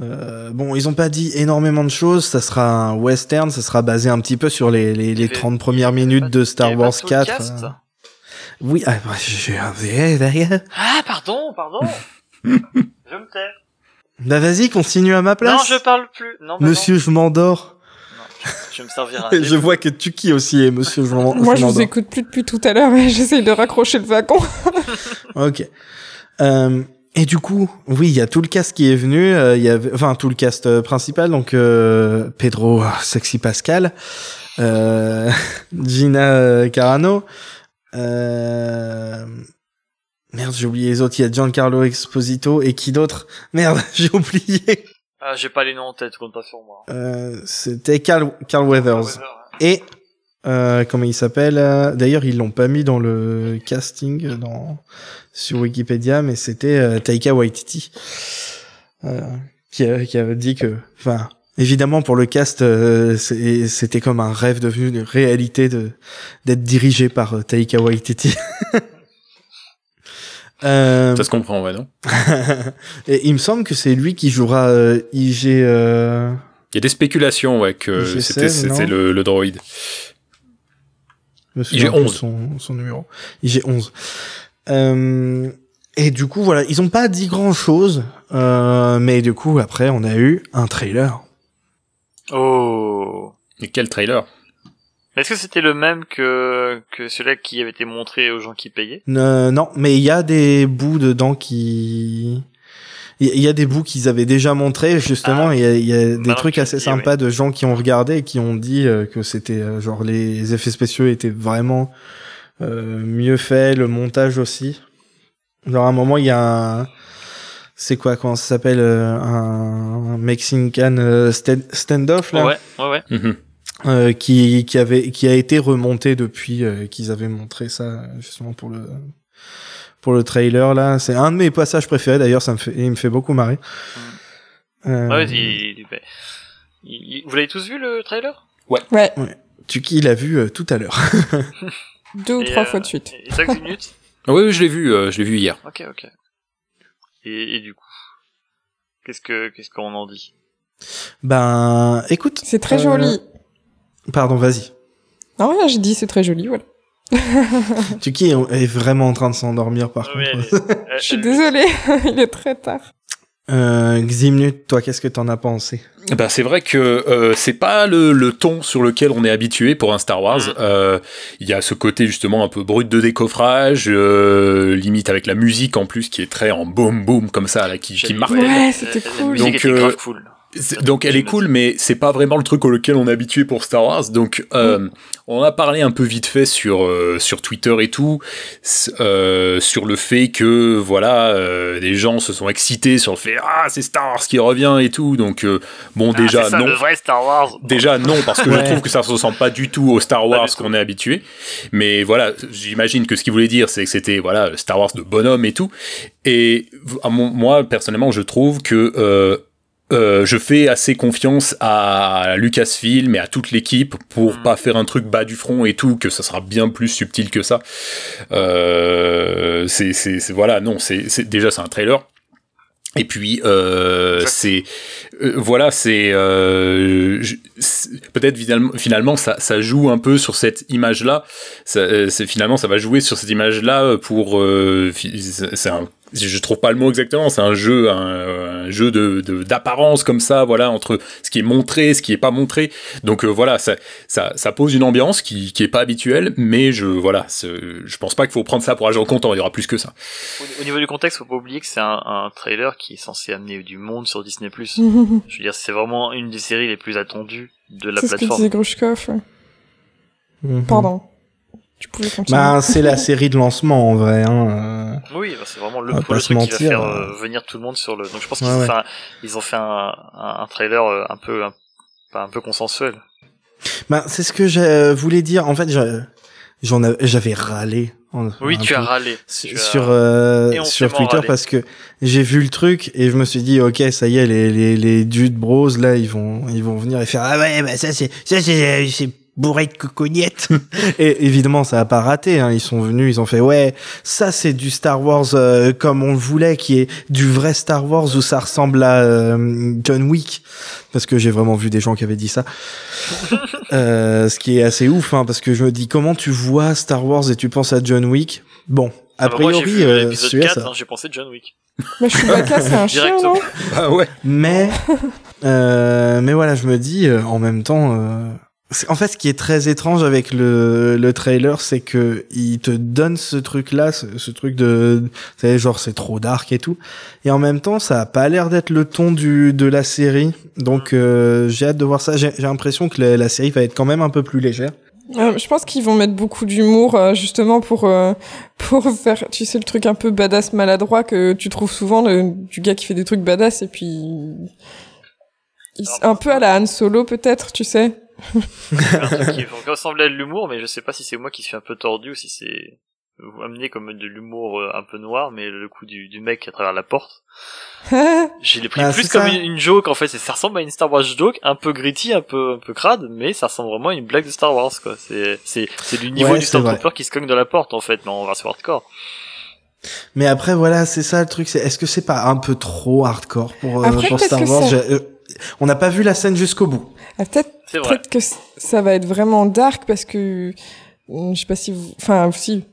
Euh, bon, ils ont pas dit énormément de choses. Ça sera un western. Ça sera basé un petit peu sur les, les, les avait- 30 il y premières minutes pas- de Star Wars tout le 4. cast euh. Oui, ah, bah, (laughs) j'ai j'ai- d'ailleurs. Ah pardon, pardon. (laughs) je me tais. Bah vas-y, continue à ma place. Non, je parle plus. Non, bah Monsieur, je m'endors. je, me servir un. (laughs) Je vois que Tuki aussi est monsieur, je m'en- Moi, je vous m'endors. écoute plus depuis tout à l'heure et j'essaye de raccrocher le wagon. Ok. Euh, et du coup, oui, il y a tout le cast qui est venu. euh, Il y avait, enfin, tout le cast euh, principal. Donc, euh, Pedro, Sexy Pascal, euh, (laughs) Gina Carano. Euh, merde, j'ai oublié les autres. Il y a Giancarlo Esposito et qui d'autre? Merde, (laughs) j'ai oublié. Ah, j'ai pas les noms en tête, compte pas sur moi. Euh, C'était Carl, Carl Weathers. Weather. Et euh, comment il s'appelle euh, D'ailleurs, ils l'ont pas mis dans le casting euh, dans sur Wikipédia, mais c'était euh, Taika Waititi euh, qui, a, qui avait dit que, enfin, évidemment pour le cast, euh, c'était comme un rêve devenu une réalité de d'être dirigé par Taika Waititi. (laughs) Euh, Ça se comprend, ouais, non (laughs) et il me semble que c'est lui qui jouera euh, IG. Euh... Il y a des spéculations, ouais, que IG16, c'était le, le droïde. Je me souviens IG plus de 11. Son, son numéro. IG11. Euh, et du coup, voilà, ils ont pas dit grand chose, euh, mais du coup, après, on a eu un trailer. Oh. Et quel trailer? Est-ce que c'était le même que, que celui qui avait été montré aux gens qui payaient? Euh, non, mais il y a des bouts dedans qui, il y- a des bouts qu'ils avaient déjà montrés justement. Ah, Il y a, il y a des trucs assez sympas de gens qui ont regardé et qui ont dit euh, que c'était euh, genre les effets spéciaux étaient vraiment euh, mieux faits, le montage aussi. Genre à un moment il y a un c'est quoi comment ça s'appelle euh, un, un Mexican euh, stand- standoff là Ouais, ouais, ouais. Mhm. euh, qui qui avait qui a été remonté depuis euh, qu'ils avaient montré ça justement pour le pour le trailer là. C'est un de mes passages préférés d'ailleurs ça me fait il me fait beaucoup marrer. Euh, Ouais, il, il- il- il- vous l'avez tous vu le trailer? Ouais, Tuki l'a vu euh, tout à l'heure. (laughs) (laughs) Deux ou Et, trois euh, fois de suite. Et minutes (laughs) Oui, oui, je l'ai vu, euh, je l'ai vu hier. Ok, ok. Et, et du coup, qu'est-ce que qu'est-ce qu'on en dit? Ben écoute C'est très euh, joli. pardon vas-y. Non, rien, j'ai dit c'est très joli, voilà. (laughs) Tuki est vraiment en train de s'endormir par Oui, contre elle est- (laughs) elle- Je suis désolée, (laughs) il est très tard. euh, Ximnut toi qu'est-ce que t'en as pensé? Ben, c'est vrai que euh, c'est pas le, le ton sur lequel on est habitué pour un Star Wars. Mm. Euh, Il y a ce côté justement un peu brut de décoffrage, euh, limite avec la musique en plus qui est très en boom boom comme ça, là, qui, qui marque. Ouais, c'était cool. La musique Donc, était euh, grave cool. Donc elle est cool, mais c'est pas vraiment le truc auquel on est habitué pour Star Wars. Donc euh, on a parlé un peu vite fait sur euh, sur Twitter et tout, euh, sur le fait que voilà, euh, les gens se sont excités sur le fait ah c'est Star Wars qui revient et tout. Donc euh, bon Ah, déjà c'est ça, non. le vrai Star Wars. Déjà non parce que Ouais. je trouve que ça se ressemble pas du tout au Star Wars qu'on est habitué. Mais voilà, j'imagine que ce qu'il voulait dire c'est que c'était voilà Star Wars de bonhomme et tout. Et moi personnellement je trouve que euh, je fais assez confiance à Lucasfilm et à toute l'équipe pour Mm. pas faire un truc bas du front et tout, que ça sera bien plus subtil que ça. Euh, c'est, voilà, non, c'est, déjà c'est un trailer. Et puis euh, c'est euh, voilà c'est euh, peut-être finalement finalement ça, ça joue un peu sur cette image là ça, euh, c'est finalement ça va jouer sur cette image là pour euh, c'est un je trouve pas le mot exactement, c'est un jeu, un, un jeu de d'apparence comme ça, voilà, entre ce qui est montré, ce qui est pas montré. Donc euh, voilà, ça, ça, ça pose une ambiance qui, qui est pas habituelle, mais je voilà, je pense pas qu'il faut prendre ça pour agent comptant. Il y aura plus que ça. Au, niveau du contexte, faut pas oublier que c'est un, un, trailer qui est censé amener du monde sur Disney+. (laughs) (laughs) je veux dire, c'est vraiment une des séries les plus attendues de la plateforme. C'est ce que disait Grushkov. Mhm. Pardon. Tu pouvais continuer. Bah, c'est la série de lancement en vrai. Hein. Euh. Oui, bah, c'est vraiment le, le truc qui va faire euh, venir tout le monde sur le. Donc je pense qu'ils ont, fait un, ils ont fait un, un, trailer euh, un peu un, un peu consensuel. Bah, c'est ce que je voulais dire. En fait, j'en j'avais râlé. Oui, tu as râlé. Sur, sur, sur Twitter parce que j'ai vu le truc et je me suis dit ok ça y est les les les dudes bros là ils vont ils vont venir et faire ah ouais bah ça c'est ça c'est c'est bourré de cocognettes. (laughs) et évidemment, ça a pas raté. Hein. Ils sont venus, ils ont fait ouais, ça c'est du Star Wars euh, comme on le voulait, qui est du vrai Star Wars où ça ressemble à euh, John Wick, parce que j'ai vraiment vu des gens qui avaient dit ça. (laughs) euh, ce qui est assez ouf, hein, parce que je me dis comment tu vois Star Wars et tu penses à John Wick? Bon, a ah bah priori, moi, euh, l'épisode 4, hein, j'ai pensé John Wick. Mais Chewbacca, c'est un chien, non? Ah ouais. (laughs) Mais, euh, mais voilà, je me dis, en même temps, en fait, ce qui est très étrange avec le, le trailer, c'est que il te donne ce truc-là, ce, truc de, sais, genre c'est trop dark et tout, et en même temps, ça a pas l'air d'être le ton du de la série. Donc, euh, j'ai hâte de voir ça. J'ai l'impression que la, série va être quand même un peu plus légère. Euh, je pense qu'ils vont mettre beaucoup d'humour euh, justement pour pour faire tu sais le truc un peu badass maladroit que tu trouves souvent le, du gars qui fait des trucs badass et puis un peu à la Han Solo peut-être tu sais un truc qui (laughs) ressemblait à de l'humour, mais je sais pas si c'est moi qui suis un peu tordu ou si c'est amené comme de l'humour euh, un peu noir, mais le coup du, du mec à travers la porte. (laughs) J'ai les pris bah, plus comme une, joke en fait, ça ressemble à une Star Wars joke, un peu gritty, un peu un peu crade, mais ça ressemble vraiment à une blague de Star Wars quoi. C'est c'est c'est du niveau du Stormtrooper qui se cogne de la porte en fait, mais on va se hardcore. Mais après voilà, c'est ça le truc, c'est est-ce que c'est pas un peu trop hardcore pour, euh, pour Star Wars? euh, On n'a pas vu la scène jusqu'au bout. Ah, peut-être peut-être que ça va être vraiment dark parce que je sais pas si vous enfin si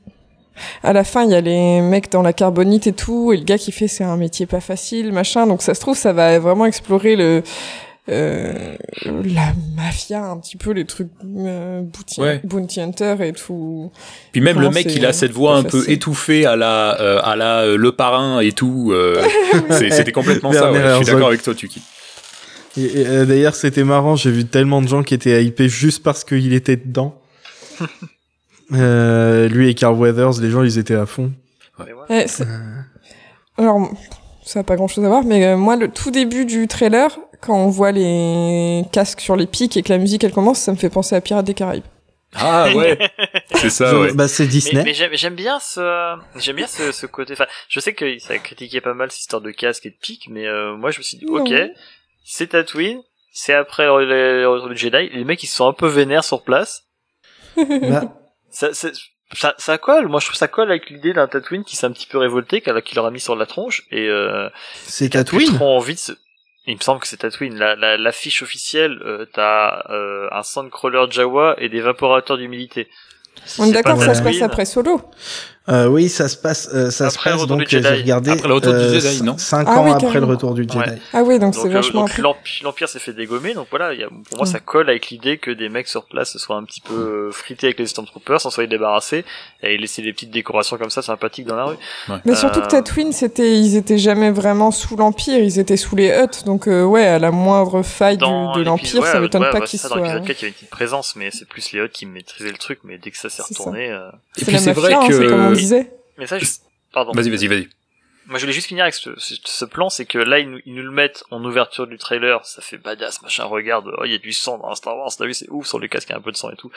à la fin il y a les mecs dans la carbonite et tout et le gars qui fait c'est un métier pas facile machin. Donc ça se trouve ça va vraiment explorer le euh, la mafia un petit peu les trucs euh, bounty, hunter et tout. Puis même le mec il a cette voix un peu étouffée à la euh, à la euh, le parrain et tout euh, (laughs) c'était complètement ça ouais, je suis d'accord avec toi Tuki et, euh, D'ailleurs, c'était marrant, j'ai vu tellement de gens qui étaient hypés juste parce qu'il était dedans. (laughs) euh, lui et Carl Weathers, les gens, ils étaient à fond. Ouais. Euh. Alors, ça n'a pas grand-chose à voir, mais euh, moi, le tout début du trailer, quand on voit les casques sur les pics et que la musique, elle commence, ça me fait penser à Pirates des Caraïbes. Ah ouais, (laughs) c'est ça. Ouais. Bah c'est Disney. Mais, mais j'aime bien ce, j'aime bien ce, ce côté. Enfin, je sais que ça a critiqué pas mal cette histoire de casque et de pics, mais moi je me suis dit, ok, c'est Tatooine, c'est après le retour du Jedi, les mecs ils sont un peu vénères sur place. (laughs) Bah. ça, ça, ça, colle, moi je trouve ça colle avec l'idée d'un Tatooine qui s'est un petit peu révolté, qui leur a mis sur la tronche, et euh, c'est Tatooine. trop envie de Il me semble que c'est Tatooine. La, la, l'affiche officielle, euh, t'as euh, un sandcrawler Jawa et des vaporateurs d'humidité. On est d'accord, ça se passe après Solo. Euh, oui, ça se passe, euh, ça se passe donc j'ai regardé après le retour du euh, Jedi, non 5 ah, ans oui, après le retour du Jedi. Ah oui, donc, c'est vachement. L'empire s'est fait dégommer, donc voilà, y a, pour moi ça colle avec l'idée que des mecs sur place soient un petit peu frités avec les Stormtroopers, s'en soient débarrassés et laisser des petites décorations comme ça sympathiques dans la rue. Mais surtout que Tatooine, c'était, ils étaient jamais vraiment sous l'empire, ils étaient sous les Hutt, donc ouais, à la moindre faille du, de l'empire, ça m'étonne pas qu'ils soient. Dans l'épisode 4, il y avait une petite présence, mais c'est plus les Hutt qui maîtrisaient le truc, mais dès que ça s'est retourné. Et puis c'est vrai que. Mais ça, je... pardon. Vas-y, vas-y, vas-y. Moi, je voulais juste finir avec ce, ce, plan, c'est que là, ils nous, ils nous, le mettent en ouverture du trailer, ça fait badass, machin, regarde, oh, il y a du sang dans Star Wars, t'as vu, c'est ouf, sur le casque, il y a un peu de sang et tout.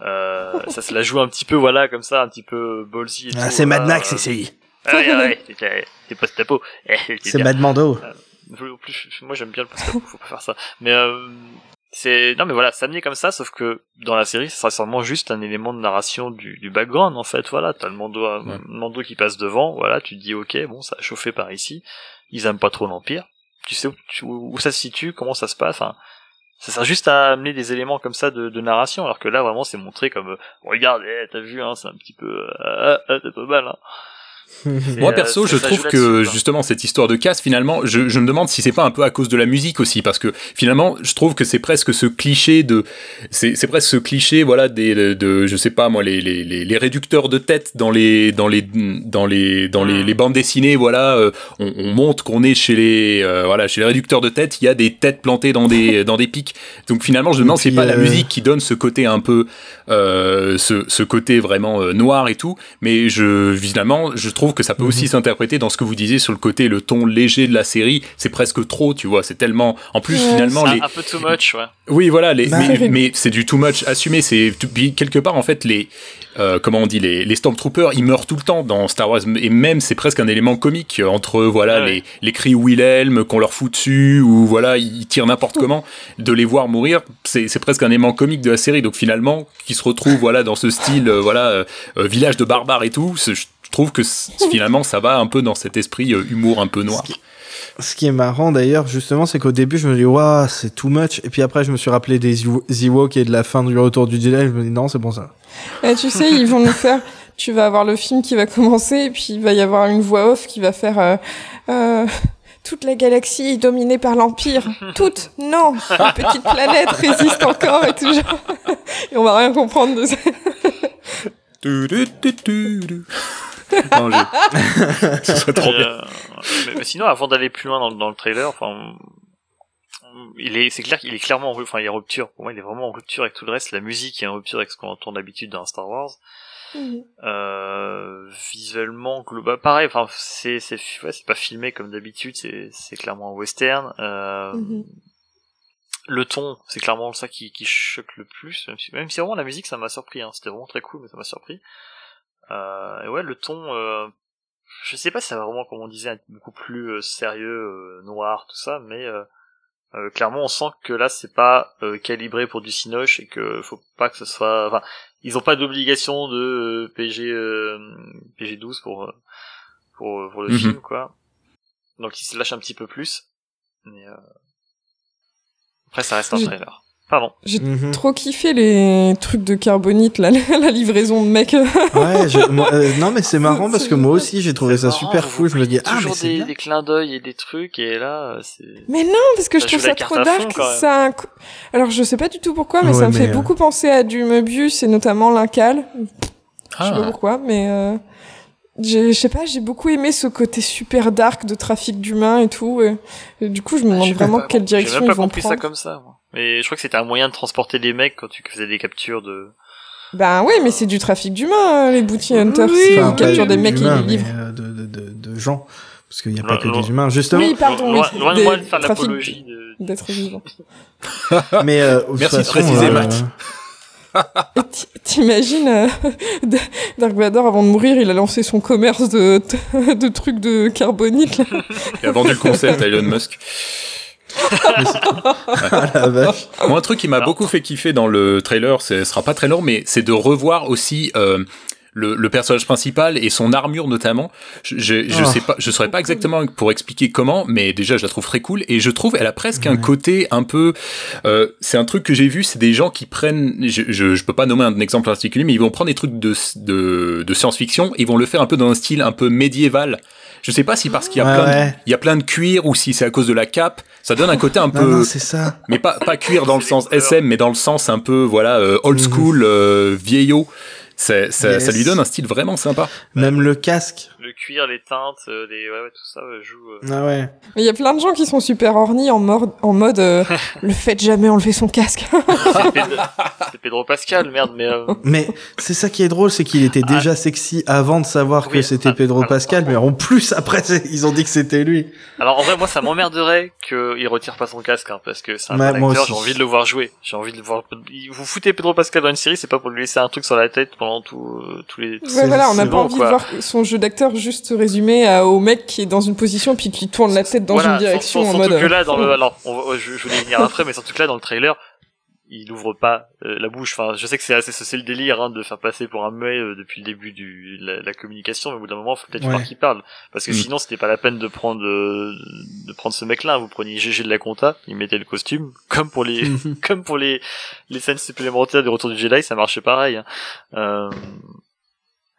Euh, ça se la joue un petit peu, voilà, comme ça, un petit peu ballsy et ah, C'est Mad Max, c'est celui. Ah, ouais, ouais, c'est post-apo. (laughs) c'est Mad Mando. Euh, plus, moi, j'aime bien le post-apo, faut pas faire ça. Mais, euh, c'est non mais voilà ça amené comme ça sauf que dans la série ça sera sûrement juste un élément de narration du, du background en fait voilà. T'as le mando mando qui passe devant voilà tu te dis ok bon ça a chauffé par ici. Ils aiment pas trop l'empire. Tu sais où, ça se situe comment ça se passe enfin ça sert juste à amener des éléments comme ça de, de narration alors que là vraiment c'est montré comme euh, regarde eh, t'as vu hein c'est un petit peu euh, euh, t'es pas mal hein Moi Et, perso, euh, je trouve que justement cette histoire de casse, finalement, je, je me demande si c'est pas un peu à cause de la musique aussi, parce que finalement, je trouve que c'est presque ce cliché de, c'est presque ce cliché, voilà, des, de, de- je sais pas moi, les, les, les, les réducteurs de tête dans les dans les dans les dans les, Mm. les bandes dessinées, voilà, euh, on, on montre qu'on est chez les euh, voilà chez les réducteurs de tête, il y a des têtes plantées dans des (laughs) dans des pics. Donc finalement, je me demande si c'est pas la euh, musique qui donne ce côté un peu euh, ce, ce côté vraiment euh, noir et tout, mais je finalement je trouve que ça peut Mhm. aussi s'interpréter dans ce que vous disiez sur le côté le ton léger de la série, c'est presque trop, tu vois, c'est tellement en plus Ouais, finalement C'est les un, un peu too much, ouais. oui voilà les Bah, mais, c'est- mais c'est du too much assumé, c'est quelque part en fait les euh, comment on dit les, les Stormtroopers ils meurent tout le temps dans Star Wars et même c'est presque un élément comique entre voilà Ouais. les, les cris Wilhelm qu'on leur fout dessus ou voilà ils tirent n'importe comment de les voir mourir c'est c'est presque un élément comique de la série donc finalement qui se retrouve voilà dans ce style euh, voilà euh, euh, village de barbares et tout je trouve que finalement ça va un peu dans cet esprit euh, humour un peu noir Ce qui- est marrant d'ailleurs, justement, c'est qu'au début, je me dis, waouh, c'est too much. Et puis après, je me suis rappelé des Ewo- Ewoks et de la fin du retour du Jedi. Je me dis, non, c'est bon ça. Eh, tu sais, ils vont nous faire. Tu vas avoir le film qui va commencer et puis il va y avoir une voix off qui va faire. euh, euh, toute la galaxie est dominée par l'Empire. Toute Non Une petite planète résiste encore et tout genre. Et on va rien comprendre de ça. Tu, tu, tu, tu, tu. Non, je- Ce serait trop bien. euh, mais, mais sinon, avant d'aller plus loin dans, le- dans le trailer, enfin, il est, c'est clair qu'il est clairement, en ru- enfin, il est en rupture. Pour moi, il est vraiment en rupture avec tout le reste. La musique est en rupture avec ce qu'on entend d'habitude dans Star Wars. Euh, visuellement, global, pareil. Enfin, c'est, c'est, ouais, c'est pas filmé comme d'habitude. C'est, c'est clairement un western. Euh, Mhm. Le ton, c'est clairement ça qui, qui choque le plus. Même si, même si vraiment la musique, ça m'a surpris. Hein. C'était vraiment très cool, mais ça m'a surpris. Euh, et ouais, le ton. Euh, je sais pas si ça va vraiment, comme on disait, être beaucoup plus euh, sérieux, euh, noir, tout ça, mais euh, euh, clairement, on sent que là, c'est pas euh, calibré pour du cinoche et que faut pas que ce soit. Enfin, ils ont pas d'obligation de euh, PG euh, PG 12 pour pour pour le Mhm. film, quoi. Donc ils se lâchent un petit peu plus. Mais euh... après, ça reste un trailer. Pardon. J'ai Mhm. trop kiffé les trucs de carbonite, là, (laughs) la livraison de mecs. Ouais, je- (laughs) moi, euh, non, mais c'est marrant parce que moi aussi, j'ai trouvé ça marrant, super fou. Je me dis, ah, mais toujours des, bien. des clins d'œil et des trucs, et là, euh, c'est. Mais non, parce que je Ça trouve la ça trop fond, dark. Ça Alors, je sais pas du tout pourquoi, mais Ouais, ça me fait euh, beaucoup penser à du Möbius et notamment l'Incal. Je sais pas Ah. pourquoi, mais euh, j'ai- je sais pas, j'ai beaucoup aimé ce côté super dark de trafic d'humains et tout. Et, et du coup, je me demande J'ai vraiment pas- quelle J'ai direction pas ils vont compris ça prendre. comme ça, moi. Mais je crois que c'était un moyen de transporter les mecs quand tu faisais des captures de. Ben oui, mais c'est du trafic d'humains, euh, les bounty hunters. Oui, c'est- Enfin, ils pas capturent des mecs et livrent. mais, euh, de, de, de, de gens. Parce qu'il n'y a pas que loin- des humains, justement. Oui, pardon, loin, loin de Des moi de faire l'apologie de. D'êtres vivants. (laughs) Mais euh, de Merci de façon, préciser, euh, Matt. T'imagines, euh, (laughs) Dark Vador, avant de mourir, il a lancé son commerce de, de trucs de carbonite. Là. Il a vendu le concept à Elon Musk. Ah la vache. Moi, un truc qui m'a beaucoup fait kiffer dans le trailer, ce sera pas très long, mais c'est de revoir aussi euh, le, le personnage principal et son armure notamment. Je, je, je Ah. sais pas, je saurais pas exactement pour expliquer comment, mais déjà je la trouve très cool et je trouve elle a presque un côté un peu. euh, c'est un truc que j'ai vu, c'est des gens qui prennent. Je, je, je peux pas nommer un exemple particulier, mais ils vont prendre des trucs de de, de science-fiction, ils vont le faire un peu dans un style un peu médiéval. Je sais pas si parce qu'il y a plein, de, il y a plein de cuir ou si c'est à cause de la cape, ça donne un côté un Non, peu non, c'est ça. mais pas pas cuir dans le sens. SM mais dans le sens un peu voilà euh, old Mhm. school euh, vieillot ça, ça, Yes. ça lui donne un style vraiment sympa Même le casque. Le cuir, les teintes, euh, les. Ouais, ouais, tout ça euh, joue. euh. Ah ouais. Mais il y a plein de gens qui sont super horny en, mode en mode euh, (laughs) le fait jamais enlever son casque. (laughs) C'est Pedro, Pascal, merde, mais. euh, Mais c'est ça qui est drôle, c'est qu'il était déjà sexy avant de savoir que c'était ah, Pedro alors, Pascal, mais en plus après ils ont dit que c'était lui. Alors en vrai, moi, ça m'emmerderait qu'il retire pas son casque, hein, parce que c'est un bon moi acteur. J'ai envie de le voir jouer. J'ai envie de le voir. Vous foutez Pedro Pascal dans une série, c'est pas pour lui laisser un truc sur la tête pendant tout, euh, tous les. Ouais, voilà, on n'a c'est pas bon, envie quoi. de voir son jeu d'acteur juste résumé à- au mec qui est dans une position puis qui tourne la tête dans Voilà, une direction sur- en surtout mode. que là, dans le, euh, alors, on je, je voulais y venir après, mais surtout que là, dans le trailer, il ouvre pas euh, la bouche. Enfin, je sais que c'est assez, c'est le délire hein, de faire passer pour un muet euh, depuis le début du de la, la communication, mais au bout d'un moment, faut peut-être Ouais. voir qu'il parle, parce que Mm. sinon, c'était pas la peine de prendre euh, de prendre ce mec-là. Vous preniez GG de la compta, il mettait le costume, comme pour les (laughs) comme pour les les scènes supplémentaires du Retour du Jedi, ça marchait pareil. hein.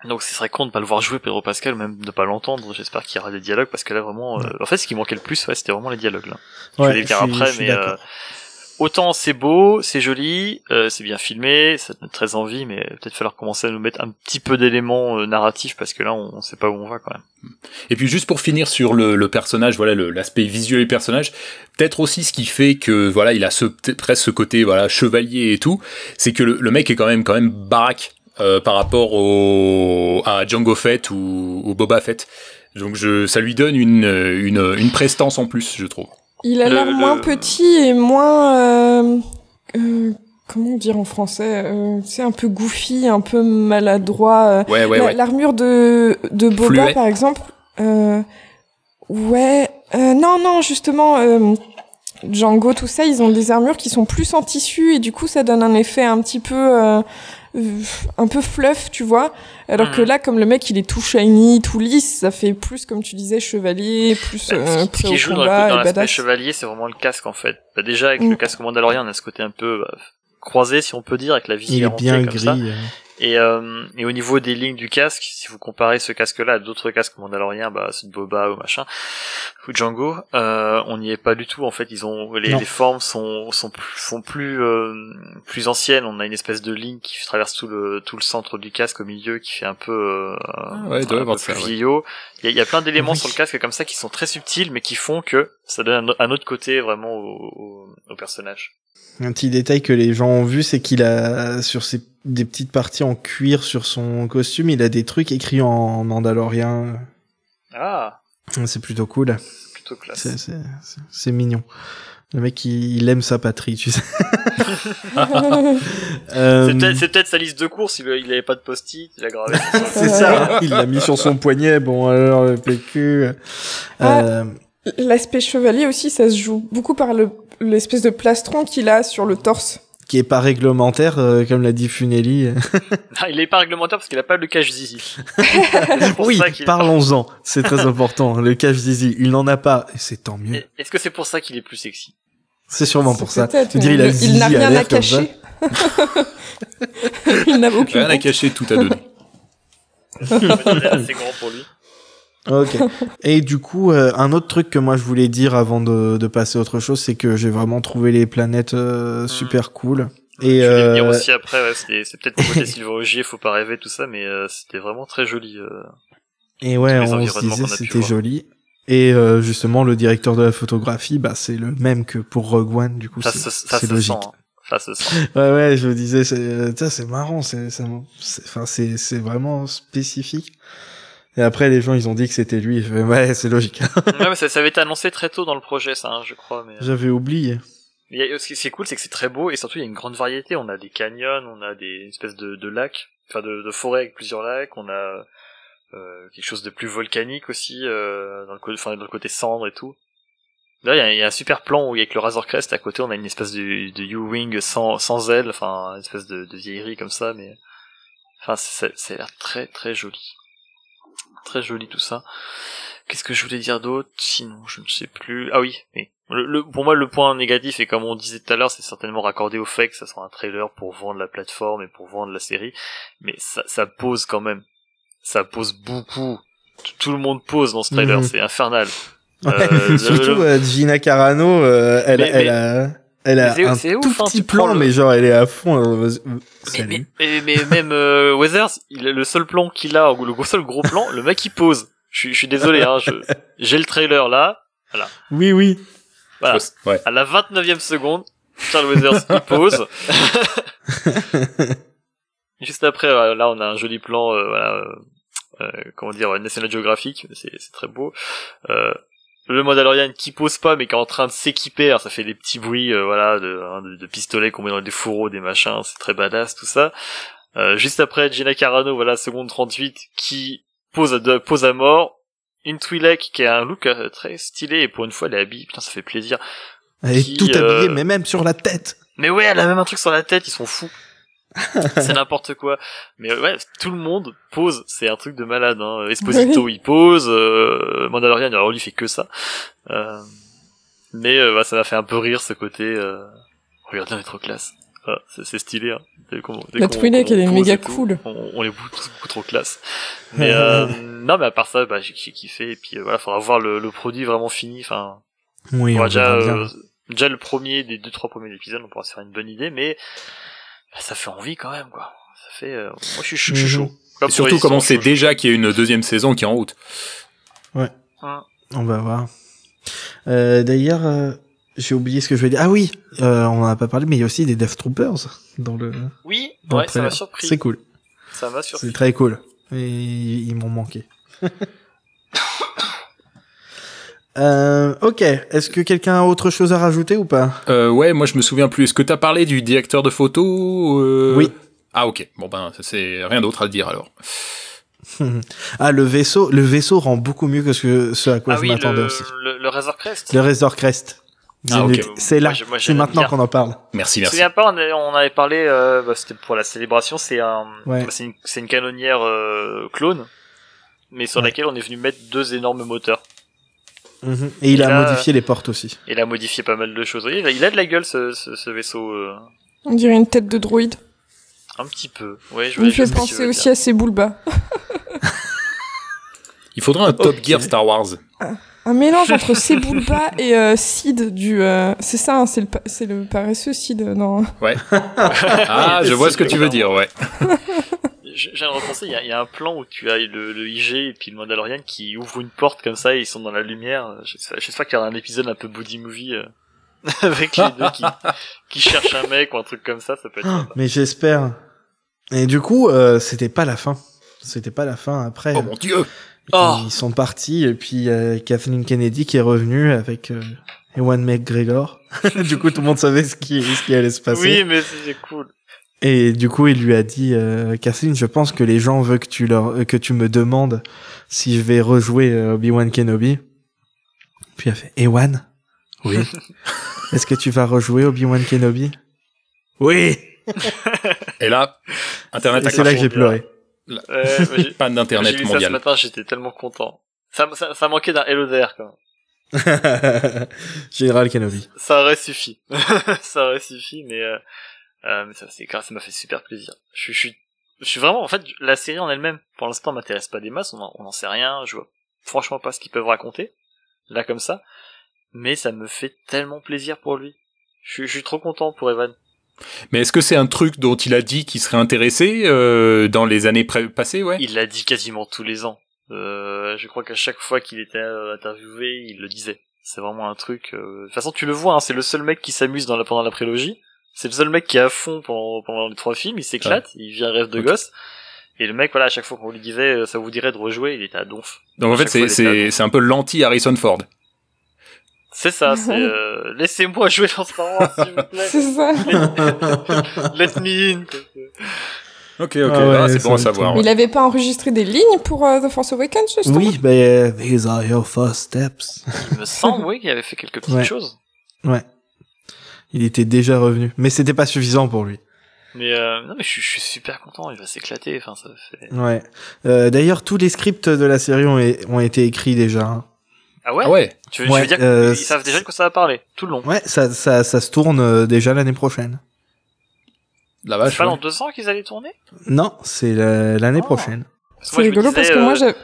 Donc ce serait con de pas le voir jouer Pedro Pascal ou même de pas l'entendre. J'espère qu'il y aura des dialogues parce que là vraiment, euh, en fait, ce qui manquait le plus, ouais, c'était vraiment les dialogues là. Je vais les dire après, mais euh, autant c'est beau, c'est joli, euh, c'est bien filmé, ça donne très envie, mais peut-être falloir commencer à nous mettre un petit peu d'éléments euh, narratifs parce que là, on, on sait pas où on va quand même. Et puis juste pour finir sur le, le personnage, voilà l'aspect visuel du personnage, peut-être aussi ce qui fait que voilà il a ce presque ce côté voilà chevalier et tout, c'est que le, le mec est quand même quand même baraque euh, par rapport au à Django Fett ou, ou Boba Fett. Donc je ça lui donne une une, une prestance en plus, je trouve. Il a l'air le- moins petit et moins. euh, euh, comment dire en français euh, C'est un peu goofy, un peu maladroit. Ouais ouais La- ouais. L'armure de, de Boba, Fluet. par exemple. Euh, ouais. euh, non, non, justement. euh, Django, tout ça, ils ont des armures qui sont plus en tissu et du coup, ça donne un effet un petit peu. euh, un peu fluff, tu vois. Alors que Mhm. là, comme le mec, il est tout shiny, tout lisse, ça fait plus, comme tu disais, chevalier, plus Bah, euh, ce prêt qui au joue combat le- dans chevalier, c'est vraiment le casque en fait. Bah, déjà avec Mm. le casque Mandalorian, on a ce côté un peu bah, croisé, si on peut dire, avec la Il visière est bien rentrée comme ça. gris. euh. Et, euh, et au niveau des lignes du casque, si vous comparez ce casque-là à d'autres casques mandaloriens, bah, c'est de Boba ou machin, ou Django, euh, on n'y est pas du tout. En fait, ils ont les, les formes sont sont plus, sont plus euh, plus anciennes. On a une espèce de ligne qui traverse tout le tout le centre du casque au milieu, qui fait un peu euh, ouais, un peu ça, plus vieillot. Il y a, il y a plein d'éléments Oui. sur le casque comme ça qui sont très subtils, mais qui font que ça donne un, un autre côté vraiment au, au, au personnage. Un petit détail que les gens ont vu, c'est qu'il a sur ses des petites parties en cuir sur son costume, il a des trucs écrits en mandalorien. Ah, C'est plutôt cool. plutôt classe. C'est mignon. Le mec, il, il aime sa patrie, tu sais. (laughs) Euh, C'est peut-être sa liste de courses. Il, il avait pas de post-it, il a gravé. (laughs) c'est ça. Il l'a mis sur son poignet. Bon, alors le PQ. Ah. Euh, L'aspect chevalier aussi, ça se joue beaucoup par le l'espèce de plastron qu'il a sur le torse. Qui est pas réglementaire, euh, comme l'a dit Funeli. Ah, (laughs) il est pas réglementaire parce qu'il a pas le cache zizi. (laughs) Oui, parlons-en. C'est très important. Le cache zizi, il n'en a pas, et c'est tant mieux. Est-ce que c'est pour ça qu'il est plus sexy? C'est sûrement pour ça. Dire, il a le il n'a rien à cacher. (laughs) il n'a aucune Rien à cacher, tout à donner. C'est assez grand pour lui. Ok. (laughs) Et du coup, euh, un autre truc que moi je voulais dire avant de, de passer à autre chose, c'est que j'ai vraiment trouvé les planètes euh, super cool. Et venir euh, aussi après. Ouais, c'est peut-être pour côté (laughs) Silver Ogier, faut pas rêver tout ça, mais euh, c'était vraiment très joli. euh. et ouais, les on se disait c'était joli. Et euh, justement, le directeur de la photographie, bah c'est le même que pour Rogue One. Du coup, c'est logique. sent. hein. Ça se sent. (laughs) Ouais, ouais, je me disais, c'est, euh, marrant, c'est, c'est, c'est- enfin, c'est, c'est vraiment spécifique. Et après, les gens, ils ont dit que c'était lui. Je fais, (laughs) ouais, c'est logique. (laughs) ouais, mais ça, ça avait été annoncé très tôt dans le projet, ça, hein, je crois. Mais, euh, J'avais oublié. ce qui est cool, c'est que c'est très beau et surtout il y a une grande variété. On a des canyons, on a des espèces de, de lacs, enfin de, de forêts avec plusieurs lacs. On a euh, quelque chose de plus volcanique aussi euh, dans le enfin dans le côté cendre et tout. Là, il y a, il y a un super plan où avec le Razor Crest à côté, on a une espèce de, de U-wing sans, sans ailes, enfin une espèce de, de vieillerie comme ça, mais enfin ça a l'air très très joli, très joli tout ça. Qu'est-ce que je voulais dire d'autre? Sinon, je ne sais plus. Ah oui. Le, le- pour moi, le point négatif, et comme on disait tout à l'heure, c'est certainement raccordé au fait que ça sera un trailer pour vendre la plateforme et pour vendre la série. Mais ça, ça pose quand même. Ça pose beaucoup. Tout- Tout le monde pose dans ce trailer, Mhm. c'est infernal. Ouais, Euh, (laughs) Surtout le- euh, Gina Carano, euh, elle, Mais- elle mais- a, elle a un tout ouf, hein, petit plan, le- mais genre elle est à fond. euh, vas- Mais, mais, mais- mais même euh, Weathers, il a le seul plan qu'il a, le seul gros plan, le mec il pose. Je suis, je suis désolé, hein, j'ai le trailer là. Oui, oui. Voilà. Ouais. À la 29e seconde, Charles Weathers il pose. (laughs) Juste après, euh, là, on a un joli plan, euh, voilà, euh, euh, comment dire, euh, National Geographic, c'est c'est très beau. Euh, le Mandalorian qui pose pas, mais qui est en train de s'équiper, alors ça fait des petits bruits, euh, voilà, de, hein, de, de pistolets qu'on met dans des fourreaux, des machins, c'est très badass tout ça. Euh, juste après, Gina Carano, voilà, seconde 38, qui pose à, pose à mort. Une Twi'lek qui a un look euh, très stylé et pour une fois elle est habillée, putain ça fait plaisir. Elle est tout habillée, mais même sur la tête. Mais ouais, elle a même un truc sur la tête, ils sont fous. (laughs) c'est n'importe quoi. Mais euh, ouais, tout le monde pose, c'est un truc de malade. Hein. Esposito, il pose, euh, Mandalorian, alors lui, il fait que ça. Euh, mais euh, bah, ça m'a fait un peu rire ce côté. Euh... Regardez, on est trop classe. Ah, c'est stylé. Hein. Dès qu'on- dès La Twi'lek, elle est méga tout, cool. On, on les beaucoup trop classe. Mais euh, (laughs) non, mais à part ça, bah, j'ai kiffé. Et puis voilà, faudra voir le, le produit vraiment fini. Enfin, Oui, on on déjà, euh, déjà le premier des deux trois premiers épisodes, on pourra se faire une bonne idée. Mais ça fait envie quand même, quoi. Ça fait. euh, moi, je suis, je suis Mhm. chaud. Comme Et surtout, comme on sait déjà qu'il y a une deuxième saison qui est en route. On va voir. Euh, D'ailleurs, euh, j'ai oublié ce que je voulais dire. Ah oui, euh, on en a pas parlé, mais il y a aussi des Death Troopers dans le. Oui, dans le ouais, ça m'a surpris. C'est cool. Ça m'a surpris. C'est très cool. Et ils m'ont manqué. (laughs) euh, ok. Est-ce que quelqu'un a autre chose à rajouter ou pas? Euh, ouais, moi je me souviens plus. Est-ce que t'as parlé du directeur de photo euh Oui. Ah ok. Bon ben, ça, c'est rien d'autre à dire alors. (laughs) Ah, le vaisseau, le vaisseau rend beaucoup mieux que ce, ce à quoi ah je oui, m'attendais aussi. le, le Razor Crest? Le Razor Crest. Ah, ok. Zénith. C'est là. C'est maintenant qu'on en parle. Merci, Je me merci. souviens pas, on, avait- parlé, euh, bah, c'était pour la célébration, c'est un, Ouais. bah, c'est une, canonnière euh, clone, mais sur Ouais. laquelle on est venu mettre deux énormes moteurs. Mhm. Et il Et a là, modifié les portes aussi. Il a modifié pas mal de choses. Il a, il a de la gueule ce, ce, ce vaisseau, euh, On dirait une tête de droïde. un petit peu. Ouais, je Il me je fait penser aussi à ces Bulba. Il faudrait un Top. Gear Star Wars. Un mélange entre Sebulba et euh, Sid du. euh, C'est ça, hein, c'est le, c'est le paresseux Sid. Non. Ouais. (laughs) ah, je vois ce que tu veux dire, ouais. (laughs) Je je viens de repenser, il y a, y a un plan où tu as le, le IG et puis le Mandalorian qui ouvrent une porte comme ça et ils sont dans la lumière. J'espère j'espère qu'il y aura un épisode un peu body movie euh, (laughs) avec les deux qui, qui cherchent un mec ou un truc comme ça, ça peut être sympa. Mais j'espère. Et du coup, euh, c'était pas la fin. C'était pas la fin après. Oh mon dieu. Oh. Ils sont partis et puis euh, Kathleen Kennedy qui est revenue avec euh, Ewan McGregor. (laughs) du coup, tout le monde savait ce qui, ce qui allait se passer. Oui, mais c'est cool. Et du coup, il lui a dit, euh, Kathleen, je pense que les gens veulent que tu leur, euh, que tu me demandes si je vais rejouer euh, Obi-Wan Kenobi. Puis il a fait, Ewan? Oui. (laughs) Est-ce que tu vas rejouer Obi-Wan Kenobi? Oui! (laughs) Et là, Internet Et a c'est là que j'ai pleuré. Ouais, mais j'ai- (laughs) Pas j'ai d'internet vu ça ce mondial. matin, j'étais tellement content. Ça, ça, ça manquait d'un Hello there, quand même. Général Kenobi. Ça aurait suffi. ça aurait suffi, mais, euh, euh, mais ça, c'est grave, ça m'a fait super plaisir. Je, suis- je suis, je suis vraiment, en fait, la série en elle-même, pour l'instant, m'intéresse pas des masses, on en- on n'en sait rien, je vois franchement pas ce qu'ils peuvent raconter, là, comme ça, mais ça me fait tellement plaisir pour lui. Je, suis- je suis trop content pour Evan. Mais est-ce que c'est un truc dont il a dit qu'il serait intéressé euh, dans les années passées, ouais? Il l'a dit quasiment tous les ans. Euh, je crois qu'à chaque fois qu'il était interviewé, il le disait. C'est vraiment un truc. euh, De toute façon, tu le vois, hein, c'est le seul mec qui s'amuse dans la pendant la prélogie. C'est le seul mec qui est à fond pendant, pendant les trois films. Il s'éclate, il vit un rêve de gosse. Et le mec, voilà, à chaque fois qu'on lui disait, euh, ça vous dirait de rejouer, il était à donf. Donc en fait, c'est il c'est c'est un peu l'anti Harrison Ford. C'est ça. (laughs) C'est euh, laissez-moi jouer dans Star Wars, s'il vous plaît. C'est ça. (laughs) Let me in. Ok, ok, Ah ouais, ah, c'est bon à savoir. Mais il avait pas enregistré des lignes pour euh, The Force Awakens, justement? Oui, ben, euh, these are your first steps. Il me semble, oui, qu'il avait fait quelques petites Ouais. choses. Ouais. Il était déjà revenu. Mais c'était pas suffisant pour lui. Mais euh, non, mais je, suis- je suis super content. Il va s'éclater. Enfin, ça fait. Ouais. Euh, D'ailleurs, tous les scripts de la série ont, ont été écrits déjà. hein. Ah ouais? Ah ouais Tu veux, tu Ouais, veux dire euh, qu'ils savent déjà de quoi ça va parler tout le long. Ouais, ça, ça, ça se tourne déjà l'année prochaine. La C'est vache. pas ouais. dans deux ans qu'ils allaient tourner? Non, c'est la- l'année Oh. prochaine. C'est rigolo parce que moi, j'ai. j'avais-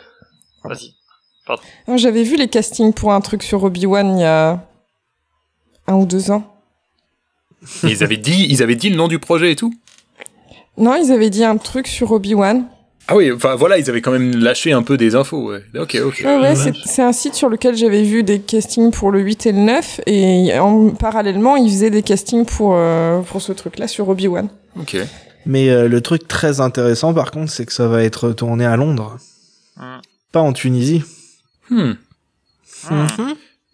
Vas-y. j'avais vu les castings pour un truc sur Obi-Wan il y a un ou deux ans. Et Ils avaient dit, ils avaient dit le nom du projet et tout. Non, ils avaient dit un truc sur Obi-Wan. Ah oui, enfin voilà, ils avaient quand même lâché un peu des infos. Ouais. Ok, ok. Ouais, c'est c'est un site sur lequel j'avais vu des castings pour le 8 et le 9, et en, parallèlement, ils faisaient des castings pour, euh, pour ce truc-là sur Obi-Wan. Ok. Mais euh, le truc très intéressant, par contre, c'est que ça va être tourné à Londres, Hmm. pas en Tunisie. Hmm. Hmm.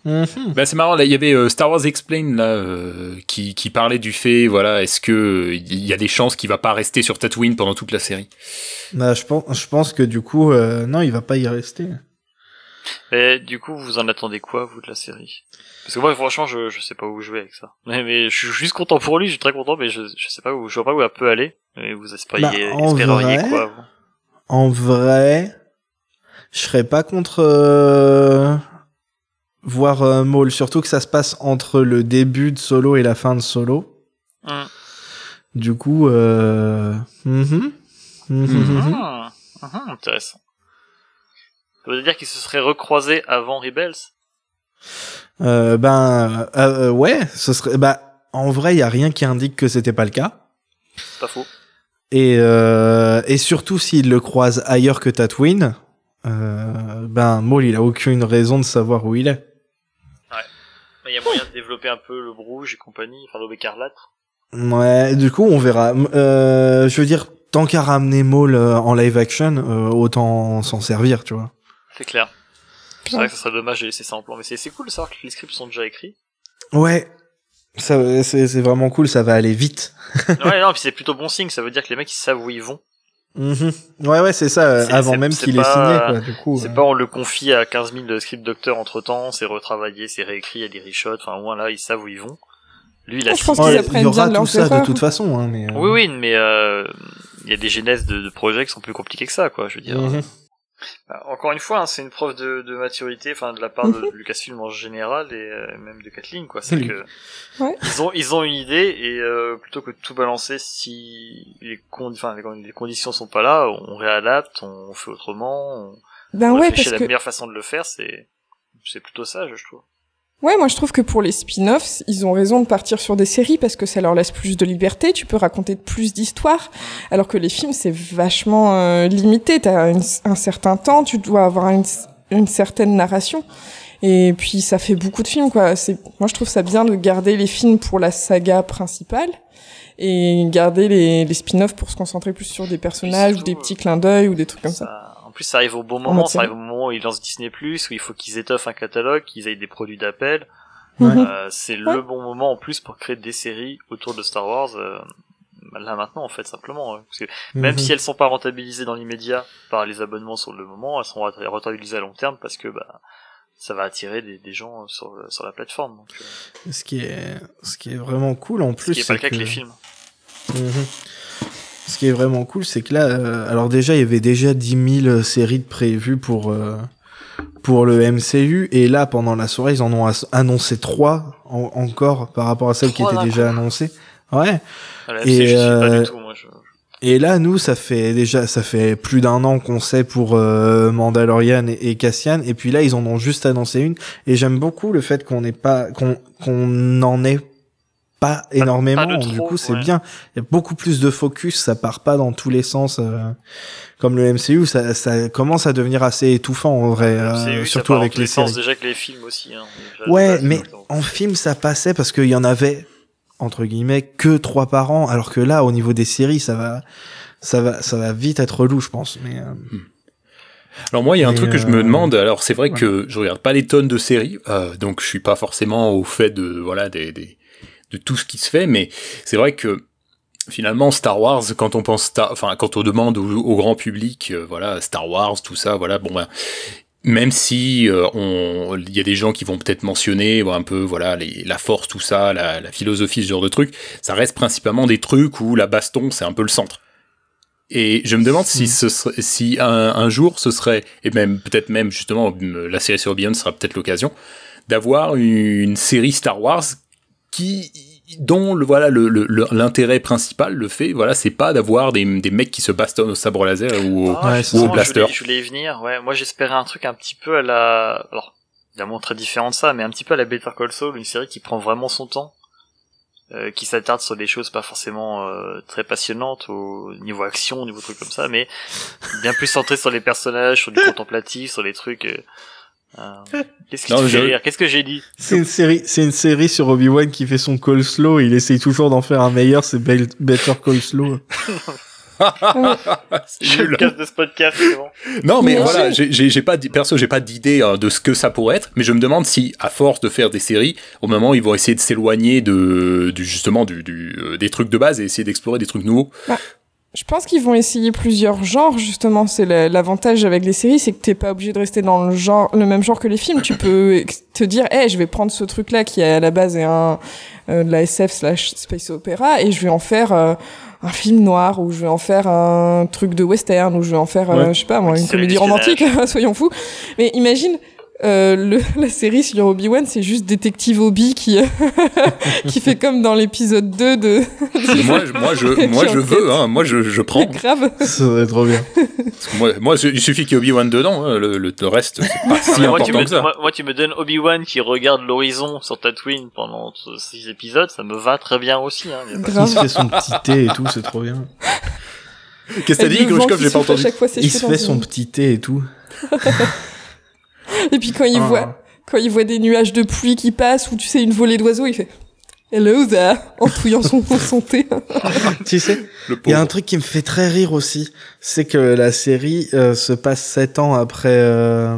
Mhm. Bah, c'est marrant, là, il y avait euh, Star Wars Explain là, euh, qui, qui parlait du fait, voilà, est-ce que il y a des chances qu'il va pas rester sur Tatooine pendant toute la série? Bah, je pense, je pense que du coup, euh, non, il va pas y rester. Et du coup, vous en attendez quoi, vous, de la série? Parce que moi, franchement, je, je sais pas où jouer avec ça. (laughs) Mais, mais je suis juste content pour lui, je suis très content, mais je, je sais pas où, je vois pas où elle peut aller. Et vous espériez, Bah, en espéreriez vrai, quoi, vous? En vrai, je serais pas contre euh, voir euh, Maul, surtout que ça se passe entre le début de Solo et la fin de Solo. Hmm. Du coup, euh... mhm. Mhm, mhm. Ah, ah, intéressant. Ça veut dire qu'ils se seraient recroisés avant Rebels? Euh, ben, euh, ouais, ce serait. Bah, en vrai, il y a rien qui indique que c'était pas le cas. Pas faux. Et euh, et surtout s'il le croise ailleurs que Tatooine, euh, ben Maul, il a aucune raison de savoir où il est. Il y a moyen de développer un peu le rouge et compagnie, enfin l'aube écarlate. Ouais, du coup, on verra. Euh, je veux dire, tant qu'à ramener Maul euh, en live action, euh, autant s'en servir, tu vois. C'est clair. C'est vrai que ça serait dommage de laisser ça en plan, mais c'est c'est cool de savoir que les scripts sont déjà écrits. Ouais, ça, c'est c'est vraiment cool, ça va aller vite. (laughs) ouais, non, puis c'est plutôt bon signe, ça veut dire que les mecs ils savent où ils vont. Mhm. Ouais, ouais, c'est ça. euh, avant même qu'il ait signé, quoi. Du coup. C'est euh. pas on le confie à 15 000 script docteurs entre temps, c'est retravaillé, c'est réécrit, il y a des reshots, enfin au moins là ils savent où ils vont. Lui il a Ah, je pense qu'ils apprennent il y aura bien de tout ça de toute façon, hein, mais. euh, Oui oui, mais euh, il y a des genèses de, de projets qui sont plus compliqués que ça quoi, je veux dire. mhm. Bah, Encore une fois, hein, c'est une preuve de, de maturité, enfin de la part de, (laughs) Lucasfilm en général et euh, même de Kathleen, quoi. C'est Lui. que Ouais. ils ont ils ont une idée et euh, plutôt que de tout balancer, si les, con les, les conditions sont pas là, on réadapte, on fait autrement, on, Ben on ouais, parce la que meilleure façon de le faire. C'est c'est plutôt sage, je trouve. Ouais, moi je trouve que pour les spin-offs, ils ont raison de partir sur des séries parce que ça leur laisse plus de liberté, tu peux raconter plus d'histoires, alors que les films c'est vachement euh, limité, t'as une- un certain temps, tu dois avoir une, une certaine narration. Et puis ça fait beaucoup de films quoi. C'est moi je trouve ça bien de garder les films pour la saga principale et garder les, les spin-offs pour se concentrer plus sur des personnages ou des petits clins d'œil ou des trucs comme ça. Plus, ça arrive au bon moment, ça arrive au moment où ils lancent Disney+, où il faut qu'ils étoffent un catalogue, qu'ils aient des produits d'appel. Ouais. Mhm. Euh, c'est Ouais. le bon moment en plus pour créer des séries autour de Star Wars. euh, là maintenant, en fait, simplement. hein. Parce que même Mhm. si elles sont pas rentabilisées dans l'immédiat par les abonnements sur le moment, elles sont rent- rentabilisées à long terme parce que bah ça va attirer des, des gens sur, sur la plateforme. Donc, euh, Ce qui est, ce qui est vraiment cool en ce plus. qui est pas le cas avec les films. Mhm. Ce qui est vraiment cool, c'est que là, euh, alors déjà, il y avait déjà 10 000 séries de prévues pour euh, pour le MCU, et là, pendant la soirée, ils en ont annoncé trois en- encore par rapport à celles qui étaient déjà annoncées. Ouais. Voilà, Et, pas euh, du tout, moi. Je... Et là, nous, ça fait déjà, ça fait plus d'un an qu'on sait pour euh, Mandalorian et, et Cassian, et puis là, ils en ont juste annoncé une, et j'aime beaucoup le fait qu'on n'ait pas, qu'on qu'on n'en ait pas énormément. pas du coup, c'est ouais. bien. Il y a beaucoup plus de focus, ça part pas dans tous les sens. euh, comme le MCU, ça, ça commence à devenir assez étouffant en vrai, euh, surtout avec les sens, séries. déjà que les films aussi. Hein, déjà, Ouais, mais en film, ça passait parce qu'il y en avait entre guillemets que trois par an, alors que là, au niveau des séries, ça va, ça va, ça va vite être relou, je pense. Mais euh, Alors moi, il y a un truc que je euh, me demande. Alors c'est vrai ouais. que je regarde pas les tonnes de séries, euh, donc je suis pas forcément au fait de voilà des, des- de tout ce qui se fait, mais c'est vrai que finalement Star Wars, quand on pense Star, enfin quand on demande au, au grand public, euh, voilà Star Wars, tout ça, voilà bon ben même si euh, on, il y a des gens qui vont peut-être mentionner bon, un peu voilà les, la force, tout ça, la, la philosophie, ce genre de trucs, ça reste principalement des trucs où la baston c'est un peu le centre. Et je me demande si, Mm. ce serait, si un, un jour ce serait, et même peut-être même justement la série sur Beyond sera peut-être l'occasion, d'avoir une série Star Wars qui dont le voilà le le- le- l'intérêt principal le fait voilà c'est pas d'avoir des, des mecs qui se bastonnent au sabre laser ou au, Ah, Ouais, ou au blaster. Je voulais, je voulais y venir. Ouais, moi j'espérais un truc un petit peu à la, alors évidemment très différent de ça, mais un petit peu à la Better Call Saul, une série qui prend vraiment son temps, euh, qui s'attarde sur des choses pas forcément euh, très passionnantes au niveau action, au niveau trucs comme ça, mais bien plus centré sur les personnages, sur du (laughs) contemplatif, sur les trucs. euh, euh, (laughs) Qu'est-ce qui Non, te je- fait rire Qu'est-ce que j'ai dit c'est une série, c'est une série sur Obi Wan qui fait son call slow. Il essaye toujours d'en faire un meilleur. C'est Bel- Better Call Slow. Je me casse de ce podcast, c'est bon. Non, mais voilà, j'ai- pas, perso, j'ai pas d'idée hein, de ce que ça pourrait être, mais je me demande si, à force de faire des séries, au moment où ils vont essayer de s'éloigner de, du, justement, du, du, euh, des trucs de base et essayer d'explorer des trucs nouveaux. Je pense qu'ils vont essayer plusieurs genres, justement. C'est la- l'avantage avec les séries, c'est que t'es pas obligé de rester dans le genre, le même genre que les films. Tu (laughs) peux te dire, hey, je vais prendre ce truc-là qui à la base est un euh, de la SF slash space opéra et je vais en faire euh, un film noir ou je vais en faire un truc de western ou je vais en faire, euh, Ouais. je sais pas moi, une comédie romantique, (laughs) soyons fous. Mais imagine euh, le, (laughs) la série sur Obi-Wan, c'est juste détective Obi qui (laughs) qui fait comme dans l'épisode 2 de. moi, je- moi, je, (laughs) moi, je veux, hein, moi, je, je prends. grave. Ça serait trop bien. Moi, moi, il suffit qu'il y ait Obi-Wan dedans, hein, le, le, le reste, c'est pas si moi, tu important me, que ça. moi, moi, tu me donnes Obi-Wan qui regarde l'horizon sur Tatooine pendant 6 épisodes, ça me va très bien aussi. Hein, Il se fait son petit thé et tout, c'est trop bien. Qu'est-ce que t'as dit, Grushkov, j'ai pas entendu. fois Il se fait son petit thé et tout. (laughs) Et puis quand il Ah. voit quand il voit des nuages de pluie qui passent ou tu sais une volée d'oiseaux, il fait Hello there en touillant (laughs) son, thé. (laughs) Tu sais, il y a un truc qui me fait très rire aussi, c'est que la série euh, se passe sept ans après euh,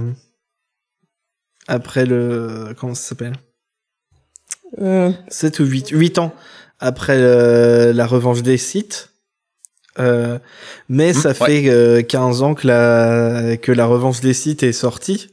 après le comment ça s'appelle? Euh, 7 ou 8 8 ans après euh, la revanche des Sith. Euh, mais ça ouais. fait euh, 15 ans que la que la revanche des Sith est sortie.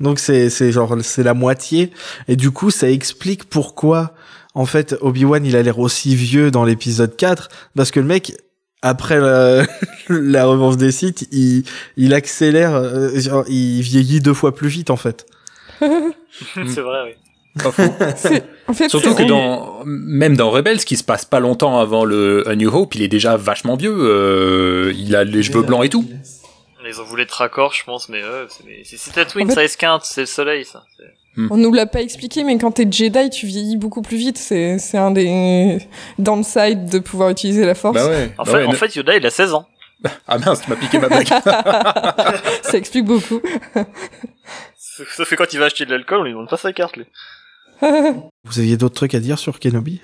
Donc c'est c'est genre c'est la moitié et du coup ça explique pourquoi en fait Obi-Wan il a l'air aussi vieux dans l'épisode 4 parce que le mec après la, (laughs) la revanche des Sith, il il accélère euh, genre, il vieillit deux fois plus vite en fait. (laughs) c'est vrai, oui. Pas faux. (laughs) c'est- en fait, Surtout que dans, même dans Rebels, qui se passe pas longtemps avant le A New Hope, il est déjà vachement vieux. euh, il a les cheveux blancs et tout. Ils ont voulu être raccord, je pense, mais euh, c'est- Tatooine, En fait- ça esquinte, c'est le soleil, ça. C'est- On nous l'a pas expliqué, mais quand t'es Jedi, tu vieillis beaucoup plus vite. C'est, c'est un des downsides de pouvoir utiliser la force. Bah ouais. En, bah fait, ouais, en ne- fait, Yoda, il a 16 ans. Ah mince, tu m'as piqué ma blague. (laughs) Ça explique beaucoup. Sauf que quand il va acheter de l'alcool, on lui demande pas sa carte, lui. (laughs) Vous aviez d'autres trucs à dire sur Kenobi?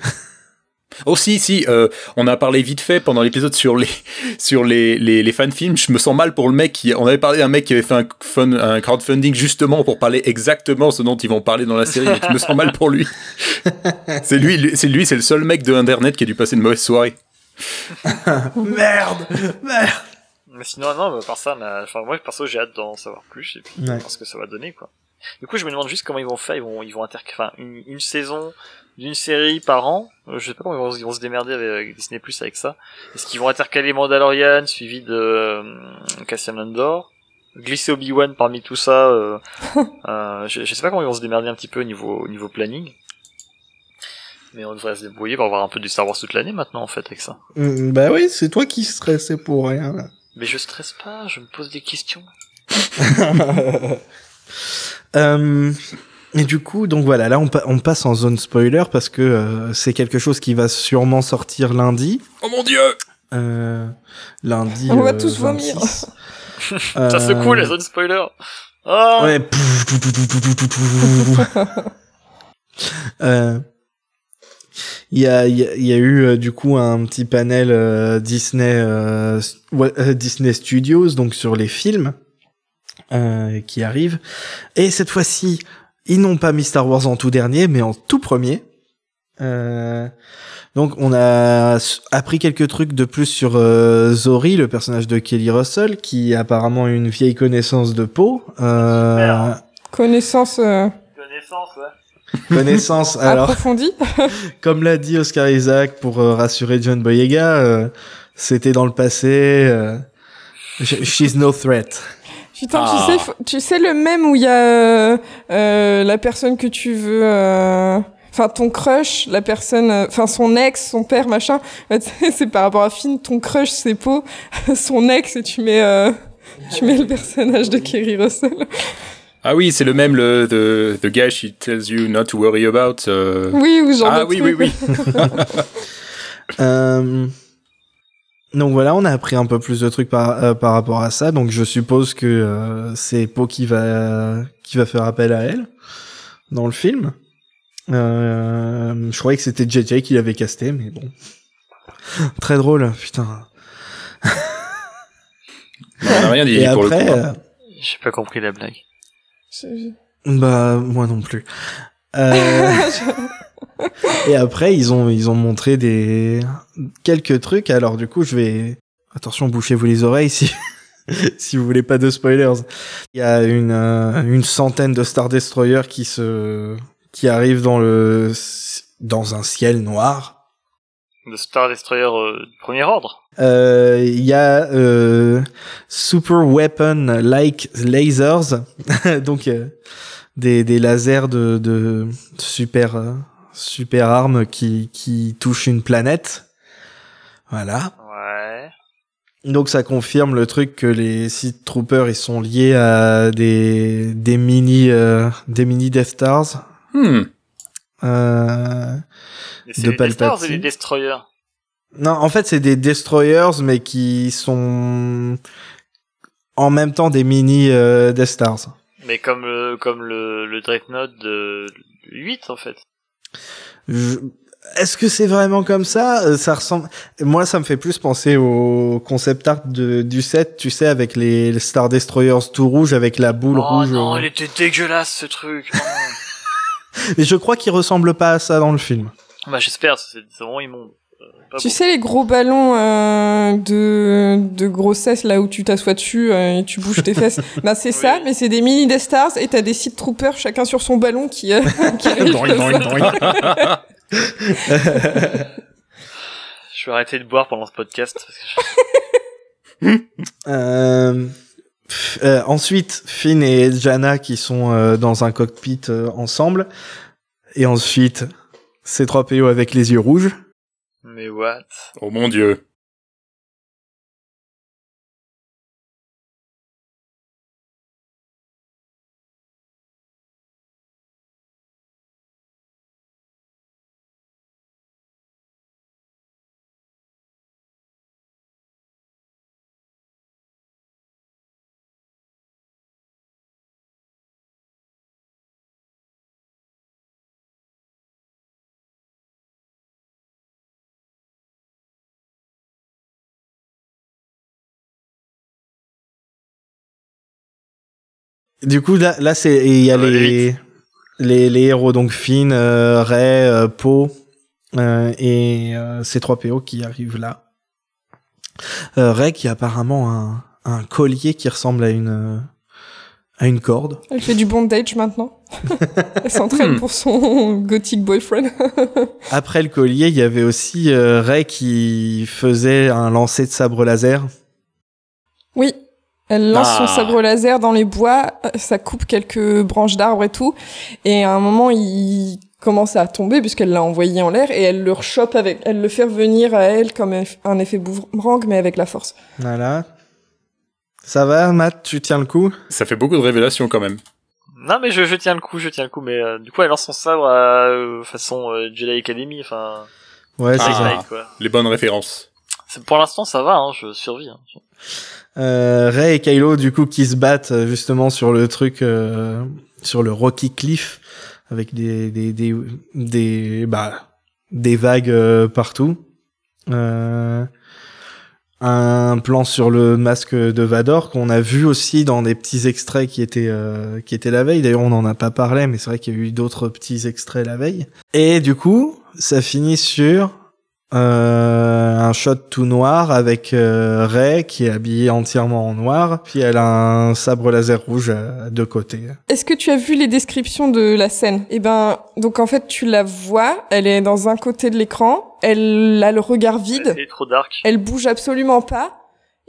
Oh si, si, euh, on a parlé vite fait pendant l'épisode sur les (laughs) sur les, les, les fan-films. Je me sens mal pour le mec qui... On avait parlé d'un mec qui avait fait un, fun, un crowdfunding justement pour parler exactement ce dont ils vont parler dans la série. Mais je me sens mal pour lui. (laughs) c'est lui, c'est lui, c'est le seul mec de Internet qui a dû passer une mauvaise soirée. (laughs) Merde Merde Mais sinon, non, mais par ça, mais, enfin, moi, perso, j'ai hâte d'en savoir plus, et puis, Ouais. voir ce que ça va donner, quoi. Du coup, je me demande juste comment ils vont faire, ils vont, ils vont inter, enfin, une, une saison d'une série par an, euh, je sais pas comment ils vont, ils vont se démerder avec, avec Disney Plus avec ça. Est-ce qu'ils vont intercaler Mandalorian, suivi de, euh, Cassian Andor? Glisser Obi-Wan parmi tout ça, euh, (laughs) euh, je, je sais pas comment ils vont se démerder un petit peu au niveau, au niveau planning. Mais on devrait se débrouiller pour avoir un peu du Star Wars toute l'année maintenant, en fait, avec ça. Mm, Bah oui, c'est toi qui stressais pour rien. là. Mais je stresse pas, je me pose des questions. (laughs) Euh, et du coup, donc voilà, là on, pa- on passe en zone spoiler parce que euh, c'est quelque chose qui va sûrement sortir lundi. Oh mon dieu Euh, lundi. On va euh, tous vomir. 26. (laughs) Ça secoue Euh, la zone spoiler. Ah Ouais. Euh, Il y, a, il y, a, y a eu euh, du coup un petit panel euh, Disney euh, euh, Disney Studios donc sur les films euh, qui arrivent et cette fois-ci ils n'ont pas mis Star Wars en tout dernier mais en tout premier euh, donc on a appris quelques trucs de plus sur euh, Zori le personnage de Kelly Russell qui a apparemment une vieille connaissance de peau euh. Connaissance euh, Connaissance, ouais. connaissance (laughs) alors approfondie. (laughs) Comme l'a dit Oscar Isaac pour euh, rassurer John Boyega, euh, c'était dans le passé. euh, sh- she's no threat. Putain, Ah. tu sais, faut- tu sais le même où il y a euh, euh, la personne que tu veux, euh, enfin ton crush, la personne, euh, enfin son ex, son père, machin. Sais, (laughs) c'est par rapport à Finn, ton crush c'est Poe, (laughs) son ex et tu mets, euh, tu mets le personnage de Kerry Russell. Ah oui, c'est le même, le the, the guy she tells you not to worry about. euh. Oui, ou genre Ah de oui, truc. oui, oui. (laughs) Euh, donc voilà, on a appris un peu plus de trucs par, euh, par rapport à ça. Donc je suppose que euh, c'est Po qui va qui va faire appel à elle dans le film. Euh, je croyais que c'était JJ qui l'avait casté, mais bon. Très drôle, putain. On rien dit Et pour après, le coup. hein. euh, J'ai pas compris la blague. Bah moi non plus. Euh, (laughs) et après ils ont ils ont montré des quelques trucs. Alors du coup je vais attention bouchez-vous les oreilles si (laughs) si vous voulez pas de spoilers. Il y a une euh, une centaine de Star Destroyer qui se qui arrivent dans le dans un ciel noir. de Star Destroyer euh, premier ordre. Euh, Il y a euh, Super Weapon Like Lasers, (laughs) donc euh, des, des lasers de, de super super armes qui qui touchent une planète. Voilà. Ouais. Donc ça confirme le truc que les Sith Troopers ils sont liés à des des mini euh, des mini Death Stars. Hmm. Euh, De les Death Stars et Palpatine. les Destroyers? Non, en fait, c'est des destroyers, mais qui sont en même temps des mini euh, Death Stars. Mais comme le, comme le, le Dreadnought de 8, en fait. Je- Est-ce que c'est vraiment comme ça? Euh, Ça ressemble. Moi, ça me fait plus penser au concept art de, du set, tu sais, avec les, les Star Destroyers tout rouge avec la boule oh rouge. non, euh. il était dégueulasse, ce truc. (laughs) Mais je crois qu'il ressemble pas à ça dans le film. bah, j'espère, c'est c'est vraiment immonde. Euh, pas Tu bon. sais les gros ballons euh, de, de grossesse là où tu t'assois dessus euh, et tu bouges tes fesses (laughs) Bah c'est ça, mais c'est des mini Death Stars et t'as des Sith Troopers chacun sur son ballon qui, euh, (laughs) qui Je vais arrêter de boire pendant ce podcast. Parce que je- (laughs) Euh, euh, ensuite, Finn et Jana qui sont euh, dans un cockpit euh, ensemble. Et ensuite, C3PO avec les yeux rouges. Mais what? Oh mon dieu. Du coup, là, là c'est il y a les, les les héros donc Finn, euh, Rey, euh, Poe euh, et euh, C3PO qui arrivent là. Euh, Rey qui a apparemment un un collier qui ressemble à une à une corde. Elle fait du bondage maintenant. (laughs) Elle s'entraîne Hmm. pour son (laughs) gothic boyfriend. (laughs) Après le collier, il y avait aussi euh, Rey qui faisait un lancer de sabre laser. Oui. Elle lance Ah. son sabre laser dans les bois, euh, ça coupe quelques branches d'arbres et tout. Et à un moment, il commence à tomber puisqu'elle l'a envoyé en l'air et elle le rechoppe avec, elle le fait revenir à elle comme un effet boomerang mais avec la force. Voilà. Ça va, Matt? Tu tiens le coup? Ça fait beaucoup de révélations quand même. Non, mais je, je tiens le coup, je tiens le coup. Mais euh, du coup, elle lance son sabre à euh, façon euh, Jedi Academy. Enfin, Ouais, c'est Ah. ça. Les bonnes références. C'est- Pour l'instant, ça va. Hein, je survis. Hein. Euh, Rey et Kylo, du coup, qui se battent euh, justement sur le truc, euh, sur le Rocky Cliff, avec des des des des bah des vagues euh, partout. Euh, un plan sur le masque de Vador qu'on a vu aussi dans des petits extraits qui étaient euh, qui étaient la veille. D'ailleurs, on n'en a pas parlé, mais c'est vrai qu'il y a eu d'autres petits extraits la veille. Et du coup, ça finit sur euh, un shot tout noir avec euh, Rey qui est habillée entièrement en noir, puis elle a un sabre laser rouge à, à deux côtés. Est-ce que tu as vu les descriptions de la scène? Eh ben, donc en fait, tu la vois, elle est dans un côté de l'écran, elle a le regard vide, C'est trop dark. elle bouge absolument pas,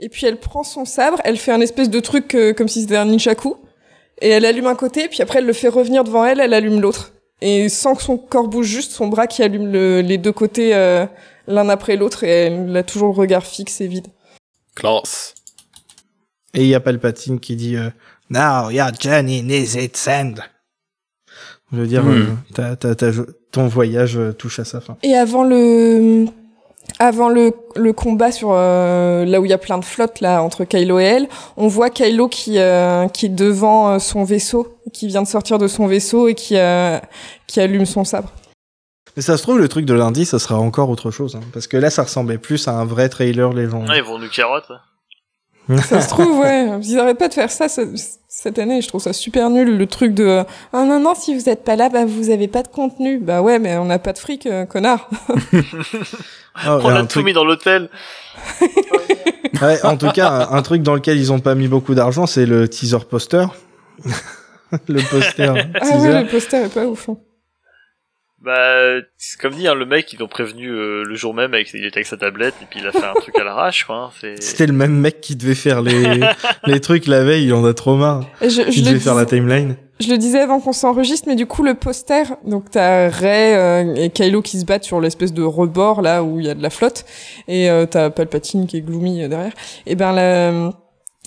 et puis elle prend son sabre, elle fait un espèce de truc euh, comme si c'était un ninjaku, et elle allume un côté, puis après elle le fait revenir devant elle, elle allume l'autre. Et sans que son corps bouge, juste son bras qui allume le- les deux côtés euh, l'un après l'autre, et elle a toujours le regard fixe et vide. Classe. Et il y a Palpatine qui dit euh, Now your journey needs its end. Je veux dire, Hmm. euh, ton voyage euh, touche à sa fin. Et avant le avant le, le combat sur euh, là où il y a plein de flottes là entre Kylo et elle, on voit Kylo qui euh, qui est devant euh, son vaisseau, qui vient de sortir de son vaisseau et qui euh, qui allume son sabre. Mais ça se trouve, le truc de lundi, ça sera encore autre chose. hein, parce que là, ça ressemblait plus à un vrai trailer légendaire. Ouais, ils vont nous carotte. Ça se trouve ouais, ils arrêtent pas de faire ça, ce- cette année, je trouve ça super nul le truc de ah non non si vous êtes pas là bah vous avez pas de contenu. Bah ouais mais on n'a pas de fric euh, connard. (laughs) Oh, On et a un tout truc- mis dans l'hôtel. (laughs) Ouais, en tout cas, un, un truc dans lequel ils ont pas mis beaucoup d'argent, c'est le teaser poster. (laughs) le poster Ah teaser. ouais le poster est pas ouf. hein. Bah, c'est comme dit, hein, le mec, ils l'ont prévenu euh, le jour même, avec, il était avec sa tablette, et puis il a fait un truc à l'arrache, quoi. hein, c'est- C'était le même mec qui devait faire les, (laughs) les trucs la veille, il en a trop marre. Et je, je Il devait faire la timeline. Je le disais avant qu'on s'enregistre, mais du coup, le poster, donc t'as Ray euh, et Kylo qui se battent sur l'espèce de rebord, là, où il y a de la flotte, et euh, t'as Palpatine qui est gloomy euh, derrière. Et ben, la,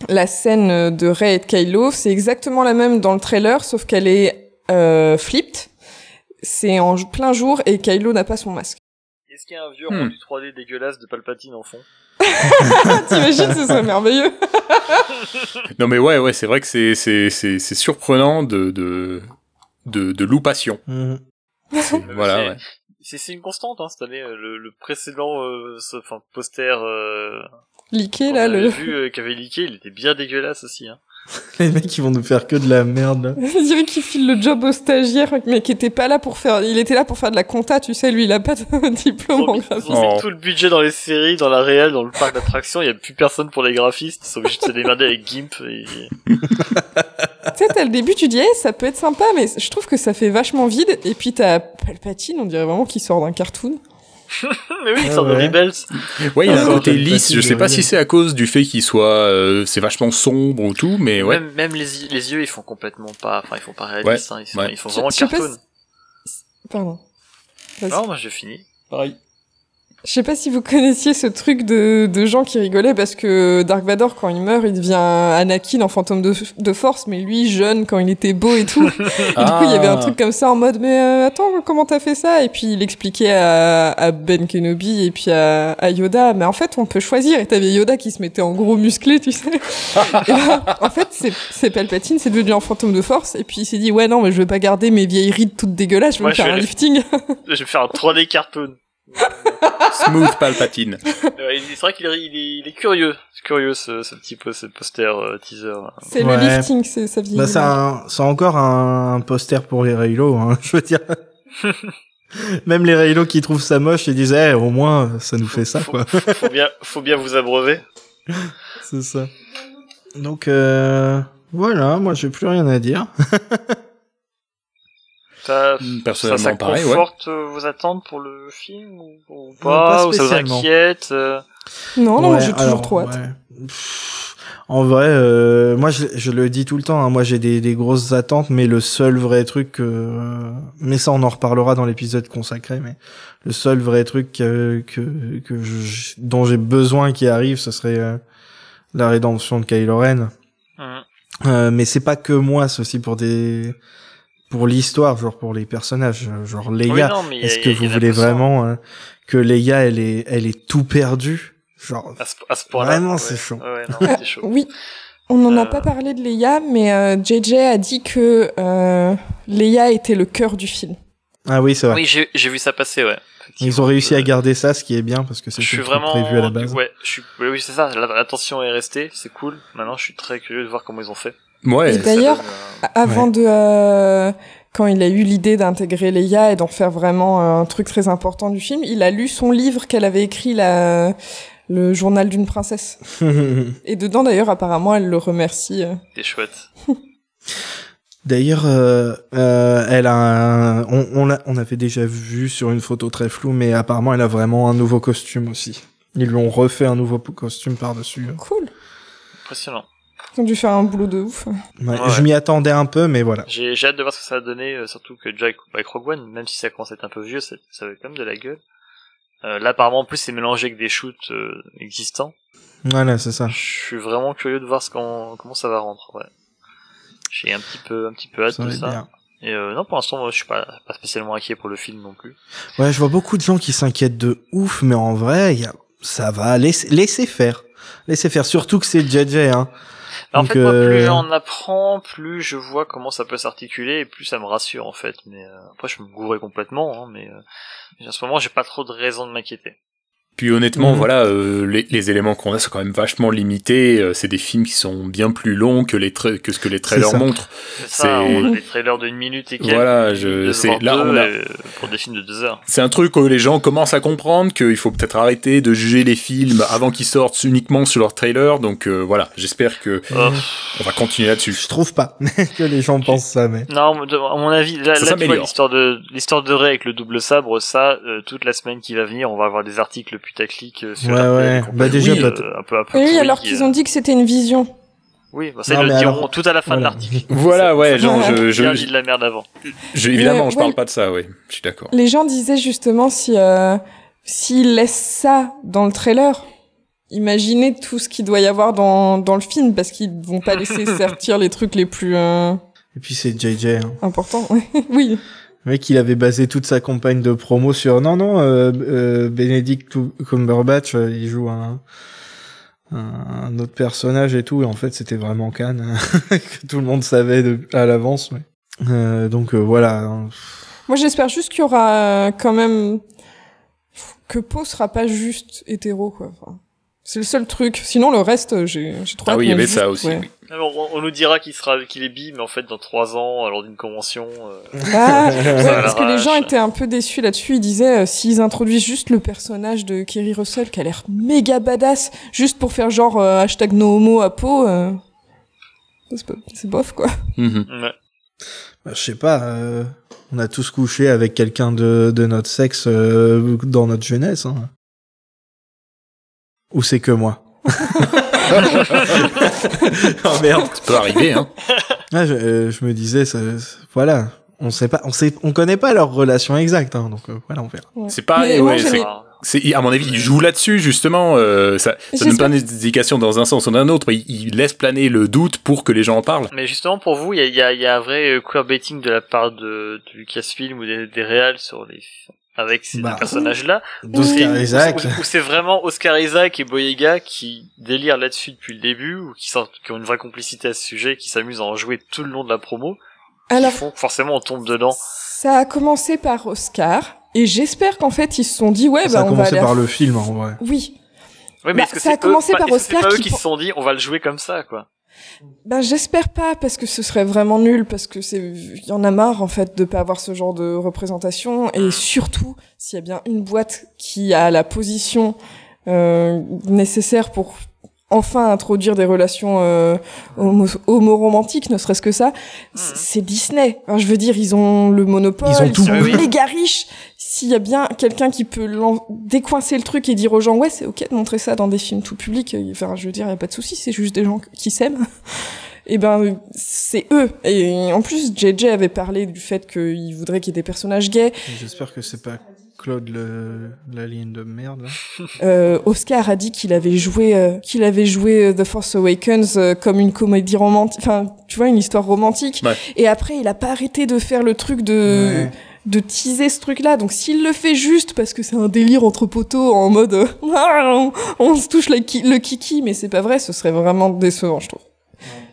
la scène de Ray et de Kylo, c'est exactement la même dans le trailer, sauf qu'elle est euh, flipped. C'est en plein jour, et Kylo n'a pas son masque. Est-ce qu'il y a un vieux Hmm. rendu 3D dégueulasse de Palpatine en fond? (laughs) T'imagines, ce serait merveilleux. (laughs) Non mais ouais, ouais, c'est vrai que c'est c'est c'est c'est surprenant de de de, de loupation. C'est- (laughs) voilà. c'est- Ouais. C'est c'est une constante, hein, cette année. euh, Le, le précédent, euh, ce- enfin, poster, euh, Liqué, là, le... vu, euh, qui avait leaké, il était bien dégueulasse aussi, hein. Les mecs, ils vont nous faire que de la merde, (laughs) là. On dirait qu'il file le job au stagiaire, mais qui était pas là pour faire. Il était là pour faire de la compta, tu sais, lui, il a pas de (laughs) diplôme en graphisme. ils ont mis tout le budget dans les séries, dans la réelle, dans le parc d'attractions, il y a plus personne pour les graphistes, ils sont obligés de se démerder avec GIMP et... Tu sais, t'as le début, tu dis, Eh, ça peut être sympa, mais je trouve que ça fait vachement vide. Et puis t'as Palpatine, on dirait vraiment qu'il sort d'un cartoon. (laughs) Mais oui, Ah ouais. Rebels. Ouais, il a un ouais. côté Ouais, lisse. Je sais pas si c'est à cause du fait qu'il soit, euh, c'est vachement sombre ou tout, mais ouais. Même, même les, yeux, ils font complètement pas, enfin, ils font pas réaliste, hein, ils, font, ouais. ils font Je- vraiment je pas cartoon. Pardon. Non, moi j'ai fini. Pareil. Je sais pas si vous connaissiez ce truc de, de gens qui rigolaient parce que Dark Vador, quand il meurt, il devient Anakin en fantôme de, de force, mais lui, jeune, quand il était beau et tout. Et (laughs) du coup, il y avait un truc comme ça en mode, mais euh, attends, comment t'as fait ça? Et puis il expliquait à, à Ben Kenobi et puis à, à Yoda, mais en fait, on peut choisir. Et t'avais Yoda qui se mettait en gros musclé, tu sais. (laughs) et ben, en fait, c'est Palpatine, c'est devenu un fantôme de force. Et puis il s'est dit, ouais, non, mais je vais pas garder mes vieilles rides toutes dégueulasses, je vais me faire un lifting. (laughs) Je vais faire un 3D cartoon. Smooth Palpatine. Il- c'est vrai qu'il est, il est, il est curieux. C'est curieux ce, ce petit ce poster euh, teaser. c'est Ouais. le lifting, c'est sa vie. Bah, c'est un- c'est encore un, un poster pour les Raylo, hein, (laughs) je veux dire. (laughs) Même les Raylo qui trouvent ça moche, ils disent, eh, au moins, ça nous fait ça, faut, quoi. faut bien, faut bien vous abreuver. C'est ça. Donc, euh, voilà, moi, j'ai plus rien à dire. (laughs) Ça, Personnellement, ça, ça pareil, ouais. conforte euh, vos attentes pour le film ou, ou pas pas, ou ça vous inquiète euh, Non, non, Ouais, j'ai toujours trop hâte. ouais. En vrai, euh, moi je, je le dis tout le temps, hein, moi j'ai des, des grosses attentes, mais le seul vrai truc, euh, mais ça on en reparlera dans l'épisode consacré, mais le seul vrai truc que, que, que je- dont j'ai besoin qui arrive, ce serait euh, la rédemption de Kylo Ren. Euh, mais c'est pas que moi, c'est aussi pour des pour l'histoire, genre pour les personnages, genre Leia. Oui, non, mais il y a- Est-ce que y y vous voulez besoin. vraiment euh, que Leia elle est elle est tout perdue, genre à ce, à ce point-là Vraiment, ouais. c'est chaud. Ouais, ouais, non, c'est chaud. (laughs) Oui, on n'en a Euh. pas parlé de Leia, mais euh, JJ a dit que euh, Leia était le cœur du film. ah oui c'est vrai. Oui, j'ai j'ai vu ça passer, ouais. Ils ont réussi à garder ça, ce qui est bien parce que le truc vraiment prévu à la base. Ouais, je suis. Oui, oui, c'est ça. la- L'attention est restée, c'est cool. Maintenant, je suis très curieux de voir comment ils ont fait. Ouais. Et d'ailleurs, donne, euh, A- Avant de... euh, quand il a eu l'idée d'intégrer Leia et d'en faire vraiment euh, un truc très important du film, il a lu son livre qu'elle avait écrit, la... le journal d'une princesse. (laughs) Et dedans, d'ailleurs, apparemment, elle le remercie. euh. C'est chouette. (laughs) D'ailleurs, euh, euh, elle a un... on, on, l'a- on avait déjà vu sur une photo très floue, mais apparemment elle a vraiment un nouveau costume aussi. Ils lui ont refait un nouveau costume par-dessus. Cool. Impressionnant. Ils ont dû faire un boulot de ouf. Ouais, Ouais. Je m'y attendais un peu, mais voilà. J'ai j'ai hâte de voir ce que ça va donner, euh, surtout que Jack avec Rogue One, même si ça commence à être un peu vieux, ça, ça avait quand même de la gueule. Euh, là, apparemment, en plus, c'est mélangé avec des shoots euh, existants. Voilà, c'est ça. Je suis vraiment curieux de voir ce qu'on, comment ça va rendre. Ouais. J'ai un petit peu, un petit peu hâte Ça de ça. bien. Et euh, non, pour l'instant, moi, je suis pas, pas spécialement inquiet pour le film non plus. Ouais, je vois beaucoup de gens qui s'inquiètent de ouf, mais en vrai, y a... ça va. Laisser, laisser faire. Laisser faire. Surtout que c'est JJ, hein. En Donc, fait, moi, euh, plus j'en apprends, plus je vois comment ça peut s'articuler, et plus ça me rassure en fait. Mais euh, après, je peux me gourer complètement, hein, mais euh, en ce moment, j'ai pas trop de raison de m'inquiéter. Puis honnêtement, Mhm. voilà, euh, les, les éléments qu'on a sont quand même vachement limités. Euh, c'est des films qui sont bien plus longs que, les tra- que ce que les trailers montrent. C'est ça, C'est- on a des trailers d'une minute et quelques. Voilà, je- c'est- 22, là, on a- euh, pour des films de deux heures. C'est un truc où les gens commencent à comprendre qu'il faut peut-être arrêter de juger les films avant qu'ils sortent uniquement sur leur trailer. Donc euh, voilà, j'espère que Oh, on va continuer là-dessus. Je trouve pas (laughs) que les gens pensent ça, mais. Non, à mon avis, là, Ça là, tu vois, s'améliore. l'histoire de l'histoire de Ray avec le double sabre, ça, euh, toute la semaine qui va venir, on va avoir des articles putaclic euh, sur Ouais, ouais. Bah, déjà, euh, peut-être- un peu un peu Oui, alors qu'ils euh. ont dit que c'était une vision. Oui, bah, ça Non, ils le mais diront alors- tout à la fin de Voilà. l'article. (laughs) Voilà, ouais, genre, je, je, de la merde avant. je- évidemment, Ouais, je parle ouais. pas de ça, oui, je suis d'accord. Les gens disaient justement si euh, s'ils laissent ça dans le trailer, imaginez tout ce qu'il doit y avoir dans, dans le film parce qu'ils vont pas laisser (laughs) sortir les trucs les plus euh, Et puis c'est JJ. Hein. importants. (laughs) oui. Le mec, il avait basé toute sa campagne de promo sur non, non, euh, euh, Benedict Cumberbatch, euh, il joue un, un, un autre personnage et tout, et en fait, c'était vraiment Cannes, (laughs) que tout le monde savait de, à l'avance. Ouais. Euh, donc euh, voilà. hein. Moi, j'espère juste qu'il y aura quand même que Poe sera pas juste hétéro quoi. Enfin, c'est le seul truc. Sinon, le reste, j'ai j'ai trop Ah oui, il y mais avait ça aussi, ouais. oui. Alors, on, on nous dira qu'il sera qu'il est bi, mais en fait, dans trois ans, lors d'une convention. euh, Ah, ouais, (laughs) parce que les gens étaient un peu déçus là-dessus. Ils disaient euh, s'ils introduisent juste le personnage de Kerry Russell qui a l'air méga badass, juste pour faire genre euh, hashtag no homo à peau, euh, c'est bof quoi. Mhm. ouais. Bah, je sais pas. euh, on a tous couché avec quelqu'un de, de notre sexe euh, dans notre jeunesse. Hein. Ou c'est que moi? (laughs) (laughs) oh merde. Ça peut arriver, hein. Ah, je, euh, je me disais, ça, voilà, on sait pas, on sait, on connaît pas leur relation exacte, hein, donc euh, voilà, on verra. Ouais. C'est pareil, ouais, c'est- à mon avis, il joue là-dessus, justement. Euh, ça ça donne J'espère- pas d'indication dans un sens ou dans un autre. Il, il laisse planer le doute pour que les gens en parlent. Mais justement, pour vous, il y a, il y, a, il y a un vrai euh, queerbaiting de la part de, de Lucasfilm ou des, des réals sur les avec ces Bah. deux personnages-là. D'Oscar Ou- Isaac. Ou, ou c'est vraiment Oscar Isaac et Boyega qui délirent là-dessus depuis le début, ou qui, qui ont une vraie complicité à ce sujet, qui s'amusent à en jouer tout le long de la promo, Alors, qui font que forcément on tombe dedans. ça a commencé par Oscar, et j'espère qu'en fait ils se sont dit ouais ça bah a on va commencé aller à par le film, en vrai. Oui, Oui, Bah, est-ce que ça a c'est eux- commencé pas- par Oscar pas eux qui qui se sont dit, on va le jouer comme ça, quoi? Ben j'espère pas parce que ce serait vraiment nul parce que c'est il y en a marre en fait de pas avoir ce genre de représentation et surtout s'il y a bien une boîte qui a la position euh, nécessaire pour enfin introduire des relations euh, homo, homo-romantiques, ne serait-ce que ça, c- c'est Disney. Alors, je veux dire, ils ont le monopole, Ils ont tout. sont méga riches. S'il y a bien quelqu'un qui peut décoincer le truc et dire aux gens, ouais, c'est ok de montrer ça dans des films tout publics, euh, enfin, je veux dire, y a pas de souci, c'est juste des gens qui s'aiment. (laughs) Et ben, c'est eux. Et en plus, JJ avait parlé du fait qu'il voudrait qu'il y ait des personnages gays. J'espère que c'est pas Claude le, la ligne de merde, là. (laughs) Euh, Oscar a dit qu'il avait joué, euh, qu'il avait joué The Force Awakens euh, comme une comédie romantique, enfin, tu vois, une histoire romantique. Ouais. Et après, il a pas arrêté de faire le truc de, Ouais. De teaser ce truc-là. Donc, s'il le fait juste parce que c'est un délire entre poteaux en mode, euh, on, (laughs) on se touche ki- le kiki, mais c'est pas vrai, ce serait vraiment décevant, je trouve.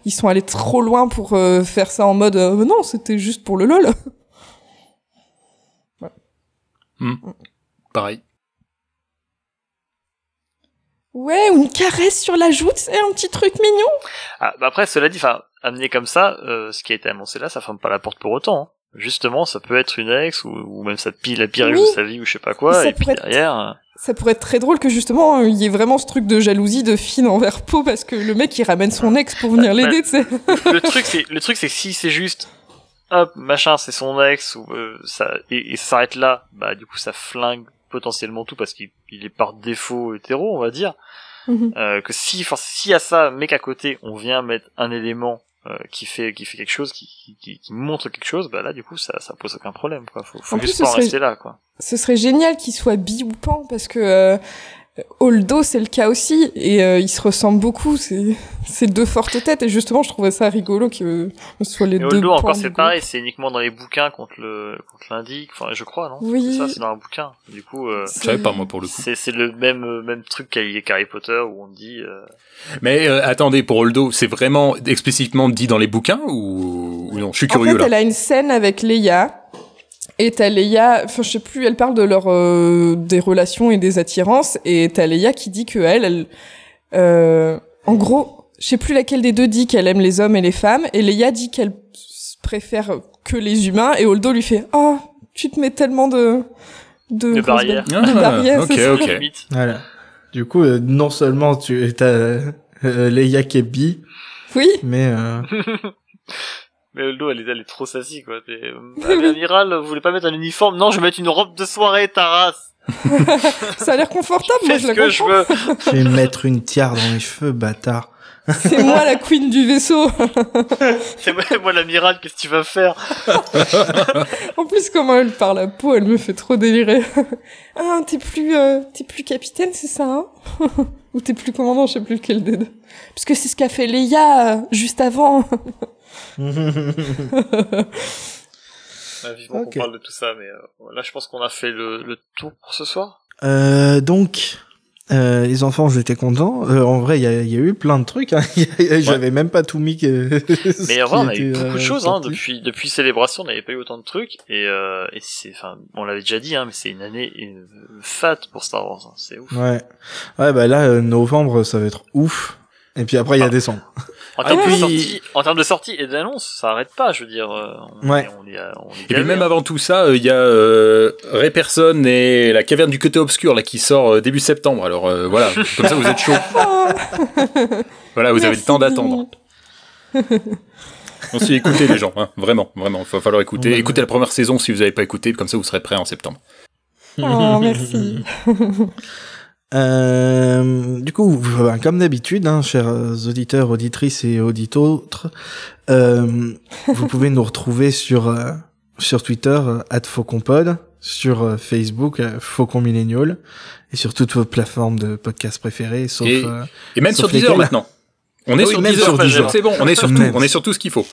Ils sont allés trop loin pour euh, faire ça en mode, euh, non, c'était juste pour le lol. (laughs) Pareil. Ouais, ou une caresse sur la joue, c'est un petit truc mignon. Ah, bah après, cela dit, enfin, amené comme ça, euh, ce qui a été annoncé là, ça ferme pas la porte pour autant. hein. Justement, ça peut être une ex ou, ou même sa pire, la pire ex Oui. de sa vie ou je sais pas quoi. Ça et puis être- derrière, euh, Ça pourrait être très drôle que justement il y ait vraiment ce truc de jalousie de Finn envers Poe parce que le mec il ramène son ex pour venir Bah, l'aider, tu sais. le truc c'est le truc c'est que si c'est juste hop machin c'est son ex ou euh, ça et, et ça s'arrête là bah du coup ça flingue potentiellement tout parce qu'il il est par défaut hétéro on va dire Mhm. euh, que si enfin si à ça mais qu'à côté on vient mettre un élément euh, qui fait qui fait quelque chose qui, qui, qui- montre quelque chose bah là du coup ça ça pose aucun problème quoi. Faut, faut En plus, juste pas en serait- rester là quoi. Ce serait génial qu'il soit bi ou pan parce que euh, Holdo c'est le cas aussi. Et euh, ils se ressemblent beaucoup, c'est c'est deux fortes têtes. Et justement je trouvais ça rigolo que ce soit les et deux Holdo encore c'est pareil c'est uniquement dans les bouquins contre le contre l'indique. Enfin je crois non? Oui. c'est ça c'est dans un bouquin. Du coup euh, Je savais pas, moi, pour le coup. C'est c'est le même euh, même truc qu'avec Harry Potter où on dit euh, Mais euh, attendez, pour Holdo, c'est vraiment explicitement dit dans les bouquins ou, ou non? Je suis En curieux fait, là. elle a une scène avec Leia Et t'as Leia, enfin je sais plus, elle parle de leur euh, des relations et des attirances, et t'as Leia qui dit que elle, elle euh, en gros, je sais plus laquelle des deux dit qu'elle aime les hommes et les femmes, et Leia dit qu'elle préfère que les humains, et Holdo lui fait oh tu te mets tellement de de, De barrières. de barrières, ok, ok. Limite. Voilà. Du coup, euh, non seulement tu as euh, Leia qui est bi, Oui, mais euh, (laughs) Mais Holdo, elle est, elle est trop sassy, quoi. T'es, euh, mais amiral, vous voulez pas mettre un uniforme? Non, je vais mettre une robe de soirée, ta race. (laughs) ça a l'air confortable, moi Fais je la que je veux. (laughs) je vais mettre une tiare dans les cheveux, bâtard. C'est moi la queen du vaisseau. (laughs) C'est moi, moi l'amiral, qu'est-ce que tu vas faire? En plus, comment elle parle à peau, elle me fait trop délirer. ah, t'es plus, euh, t'es plus capitaine, c'est ça, hein? Ou t'es plus commandant, je sais plus lequel des deux. Parce que c'est ce qu'a fait Leia euh, juste avant. Ah, Vivement Ok. qu'on parle de tout ça, mais euh, là, je pense qu'on a fait le, le tour pour ce soir. Euh, donc, euh, les enfants, j'étais content. Euh, en vrai, il y a, il y a eu plein de trucs. Hein. (laughs) J'avais même pas tout mis. Que (laughs) Mais vrai, on a eu beaucoup de choses, hein, depuis, depuis Célébration, on n'avait pas eu autant de trucs, et, euh, et c'est, enfin, on l'avait déjà dit, hein, mais c'est une année euh, fat pour Star Wars, c'est ouf. Ouais. Ouais, bah là, novembre, ça va être ouf. Et puis après, il y a Ah. décembre. (laughs) En termes, Ah, de puis- sortie, en termes de sortie et d'annonce, ça arrête pas, je veux dire, euh, on, Ouais. est, on est, on est Et puis même hein. avant tout ça, euh, il y a euh, Ray Person et la caverne du côté obscur là qui sort euh, début septembre. Alors euh, voilà, (laughs) comme ça vous êtes chaud. (laughs) Voilà, vous avez le temps d'attendre. On s'y écoutez les gens, hein, vraiment, vraiment. Il va falloir écouter. Ouais. Écoutez la première saison si vous n'avez pas écouté, comme ça vous serez prêt en septembre. Oh, merci. (laughs) Euh, du coup, ben, comme d'habitude, hein, chers auditeurs, auditrices et auditeurs, euh, vous pouvez nous retrouver sur euh, sur Twitter euh, @fauconpod, sur euh, Facebook euh, Faucon Millennial et sur toutes vos plateformes de podcast préférées, sauf Et- Et même Sauf sur Deezer maintenant. On est Oui, sur même Deezer, c'est bon, on est sur tout, Même. on est sur tout ce qu'il faut.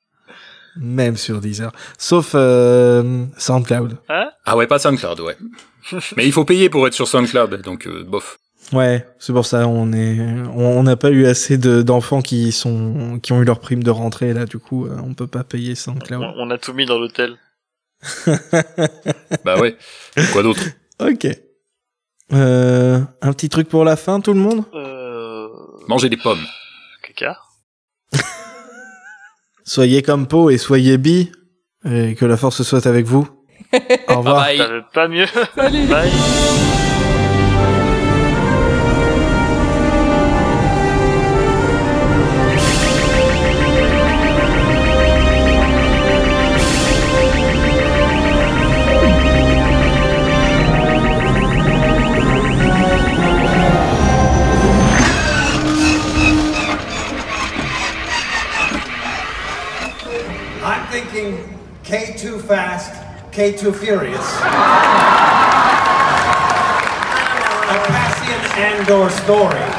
même sur Deezer, sauf euh, SoundCloud. Ah ouais, pas SoundCloud, ouais. (laughs) Mais il faut payer pour être sur SoundCloud, donc euh, bof. Ouais, c'est pour ça on est on n'a pas eu assez de d'enfants qui sont qui ont eu leur prime de rentrée là, du coup euh, on peut pas payer SoundCloud. on, on a tout mis dans l'hôtel. (laughs) Bah ouais. Quoi d'autre? Ok. Euh, un petit truc pour la fin, tout le monde? Euh... Manger des pommes. Caca. (laughs) Soyez comme Po et soyez bi, et que la force soit avec vous. (laughs) Au revoir. Bye bye. T'avais pas mieux. (laughs) Salut. Bye. I'm thinking K2 fast, K2 furious. A Cassian Andor story.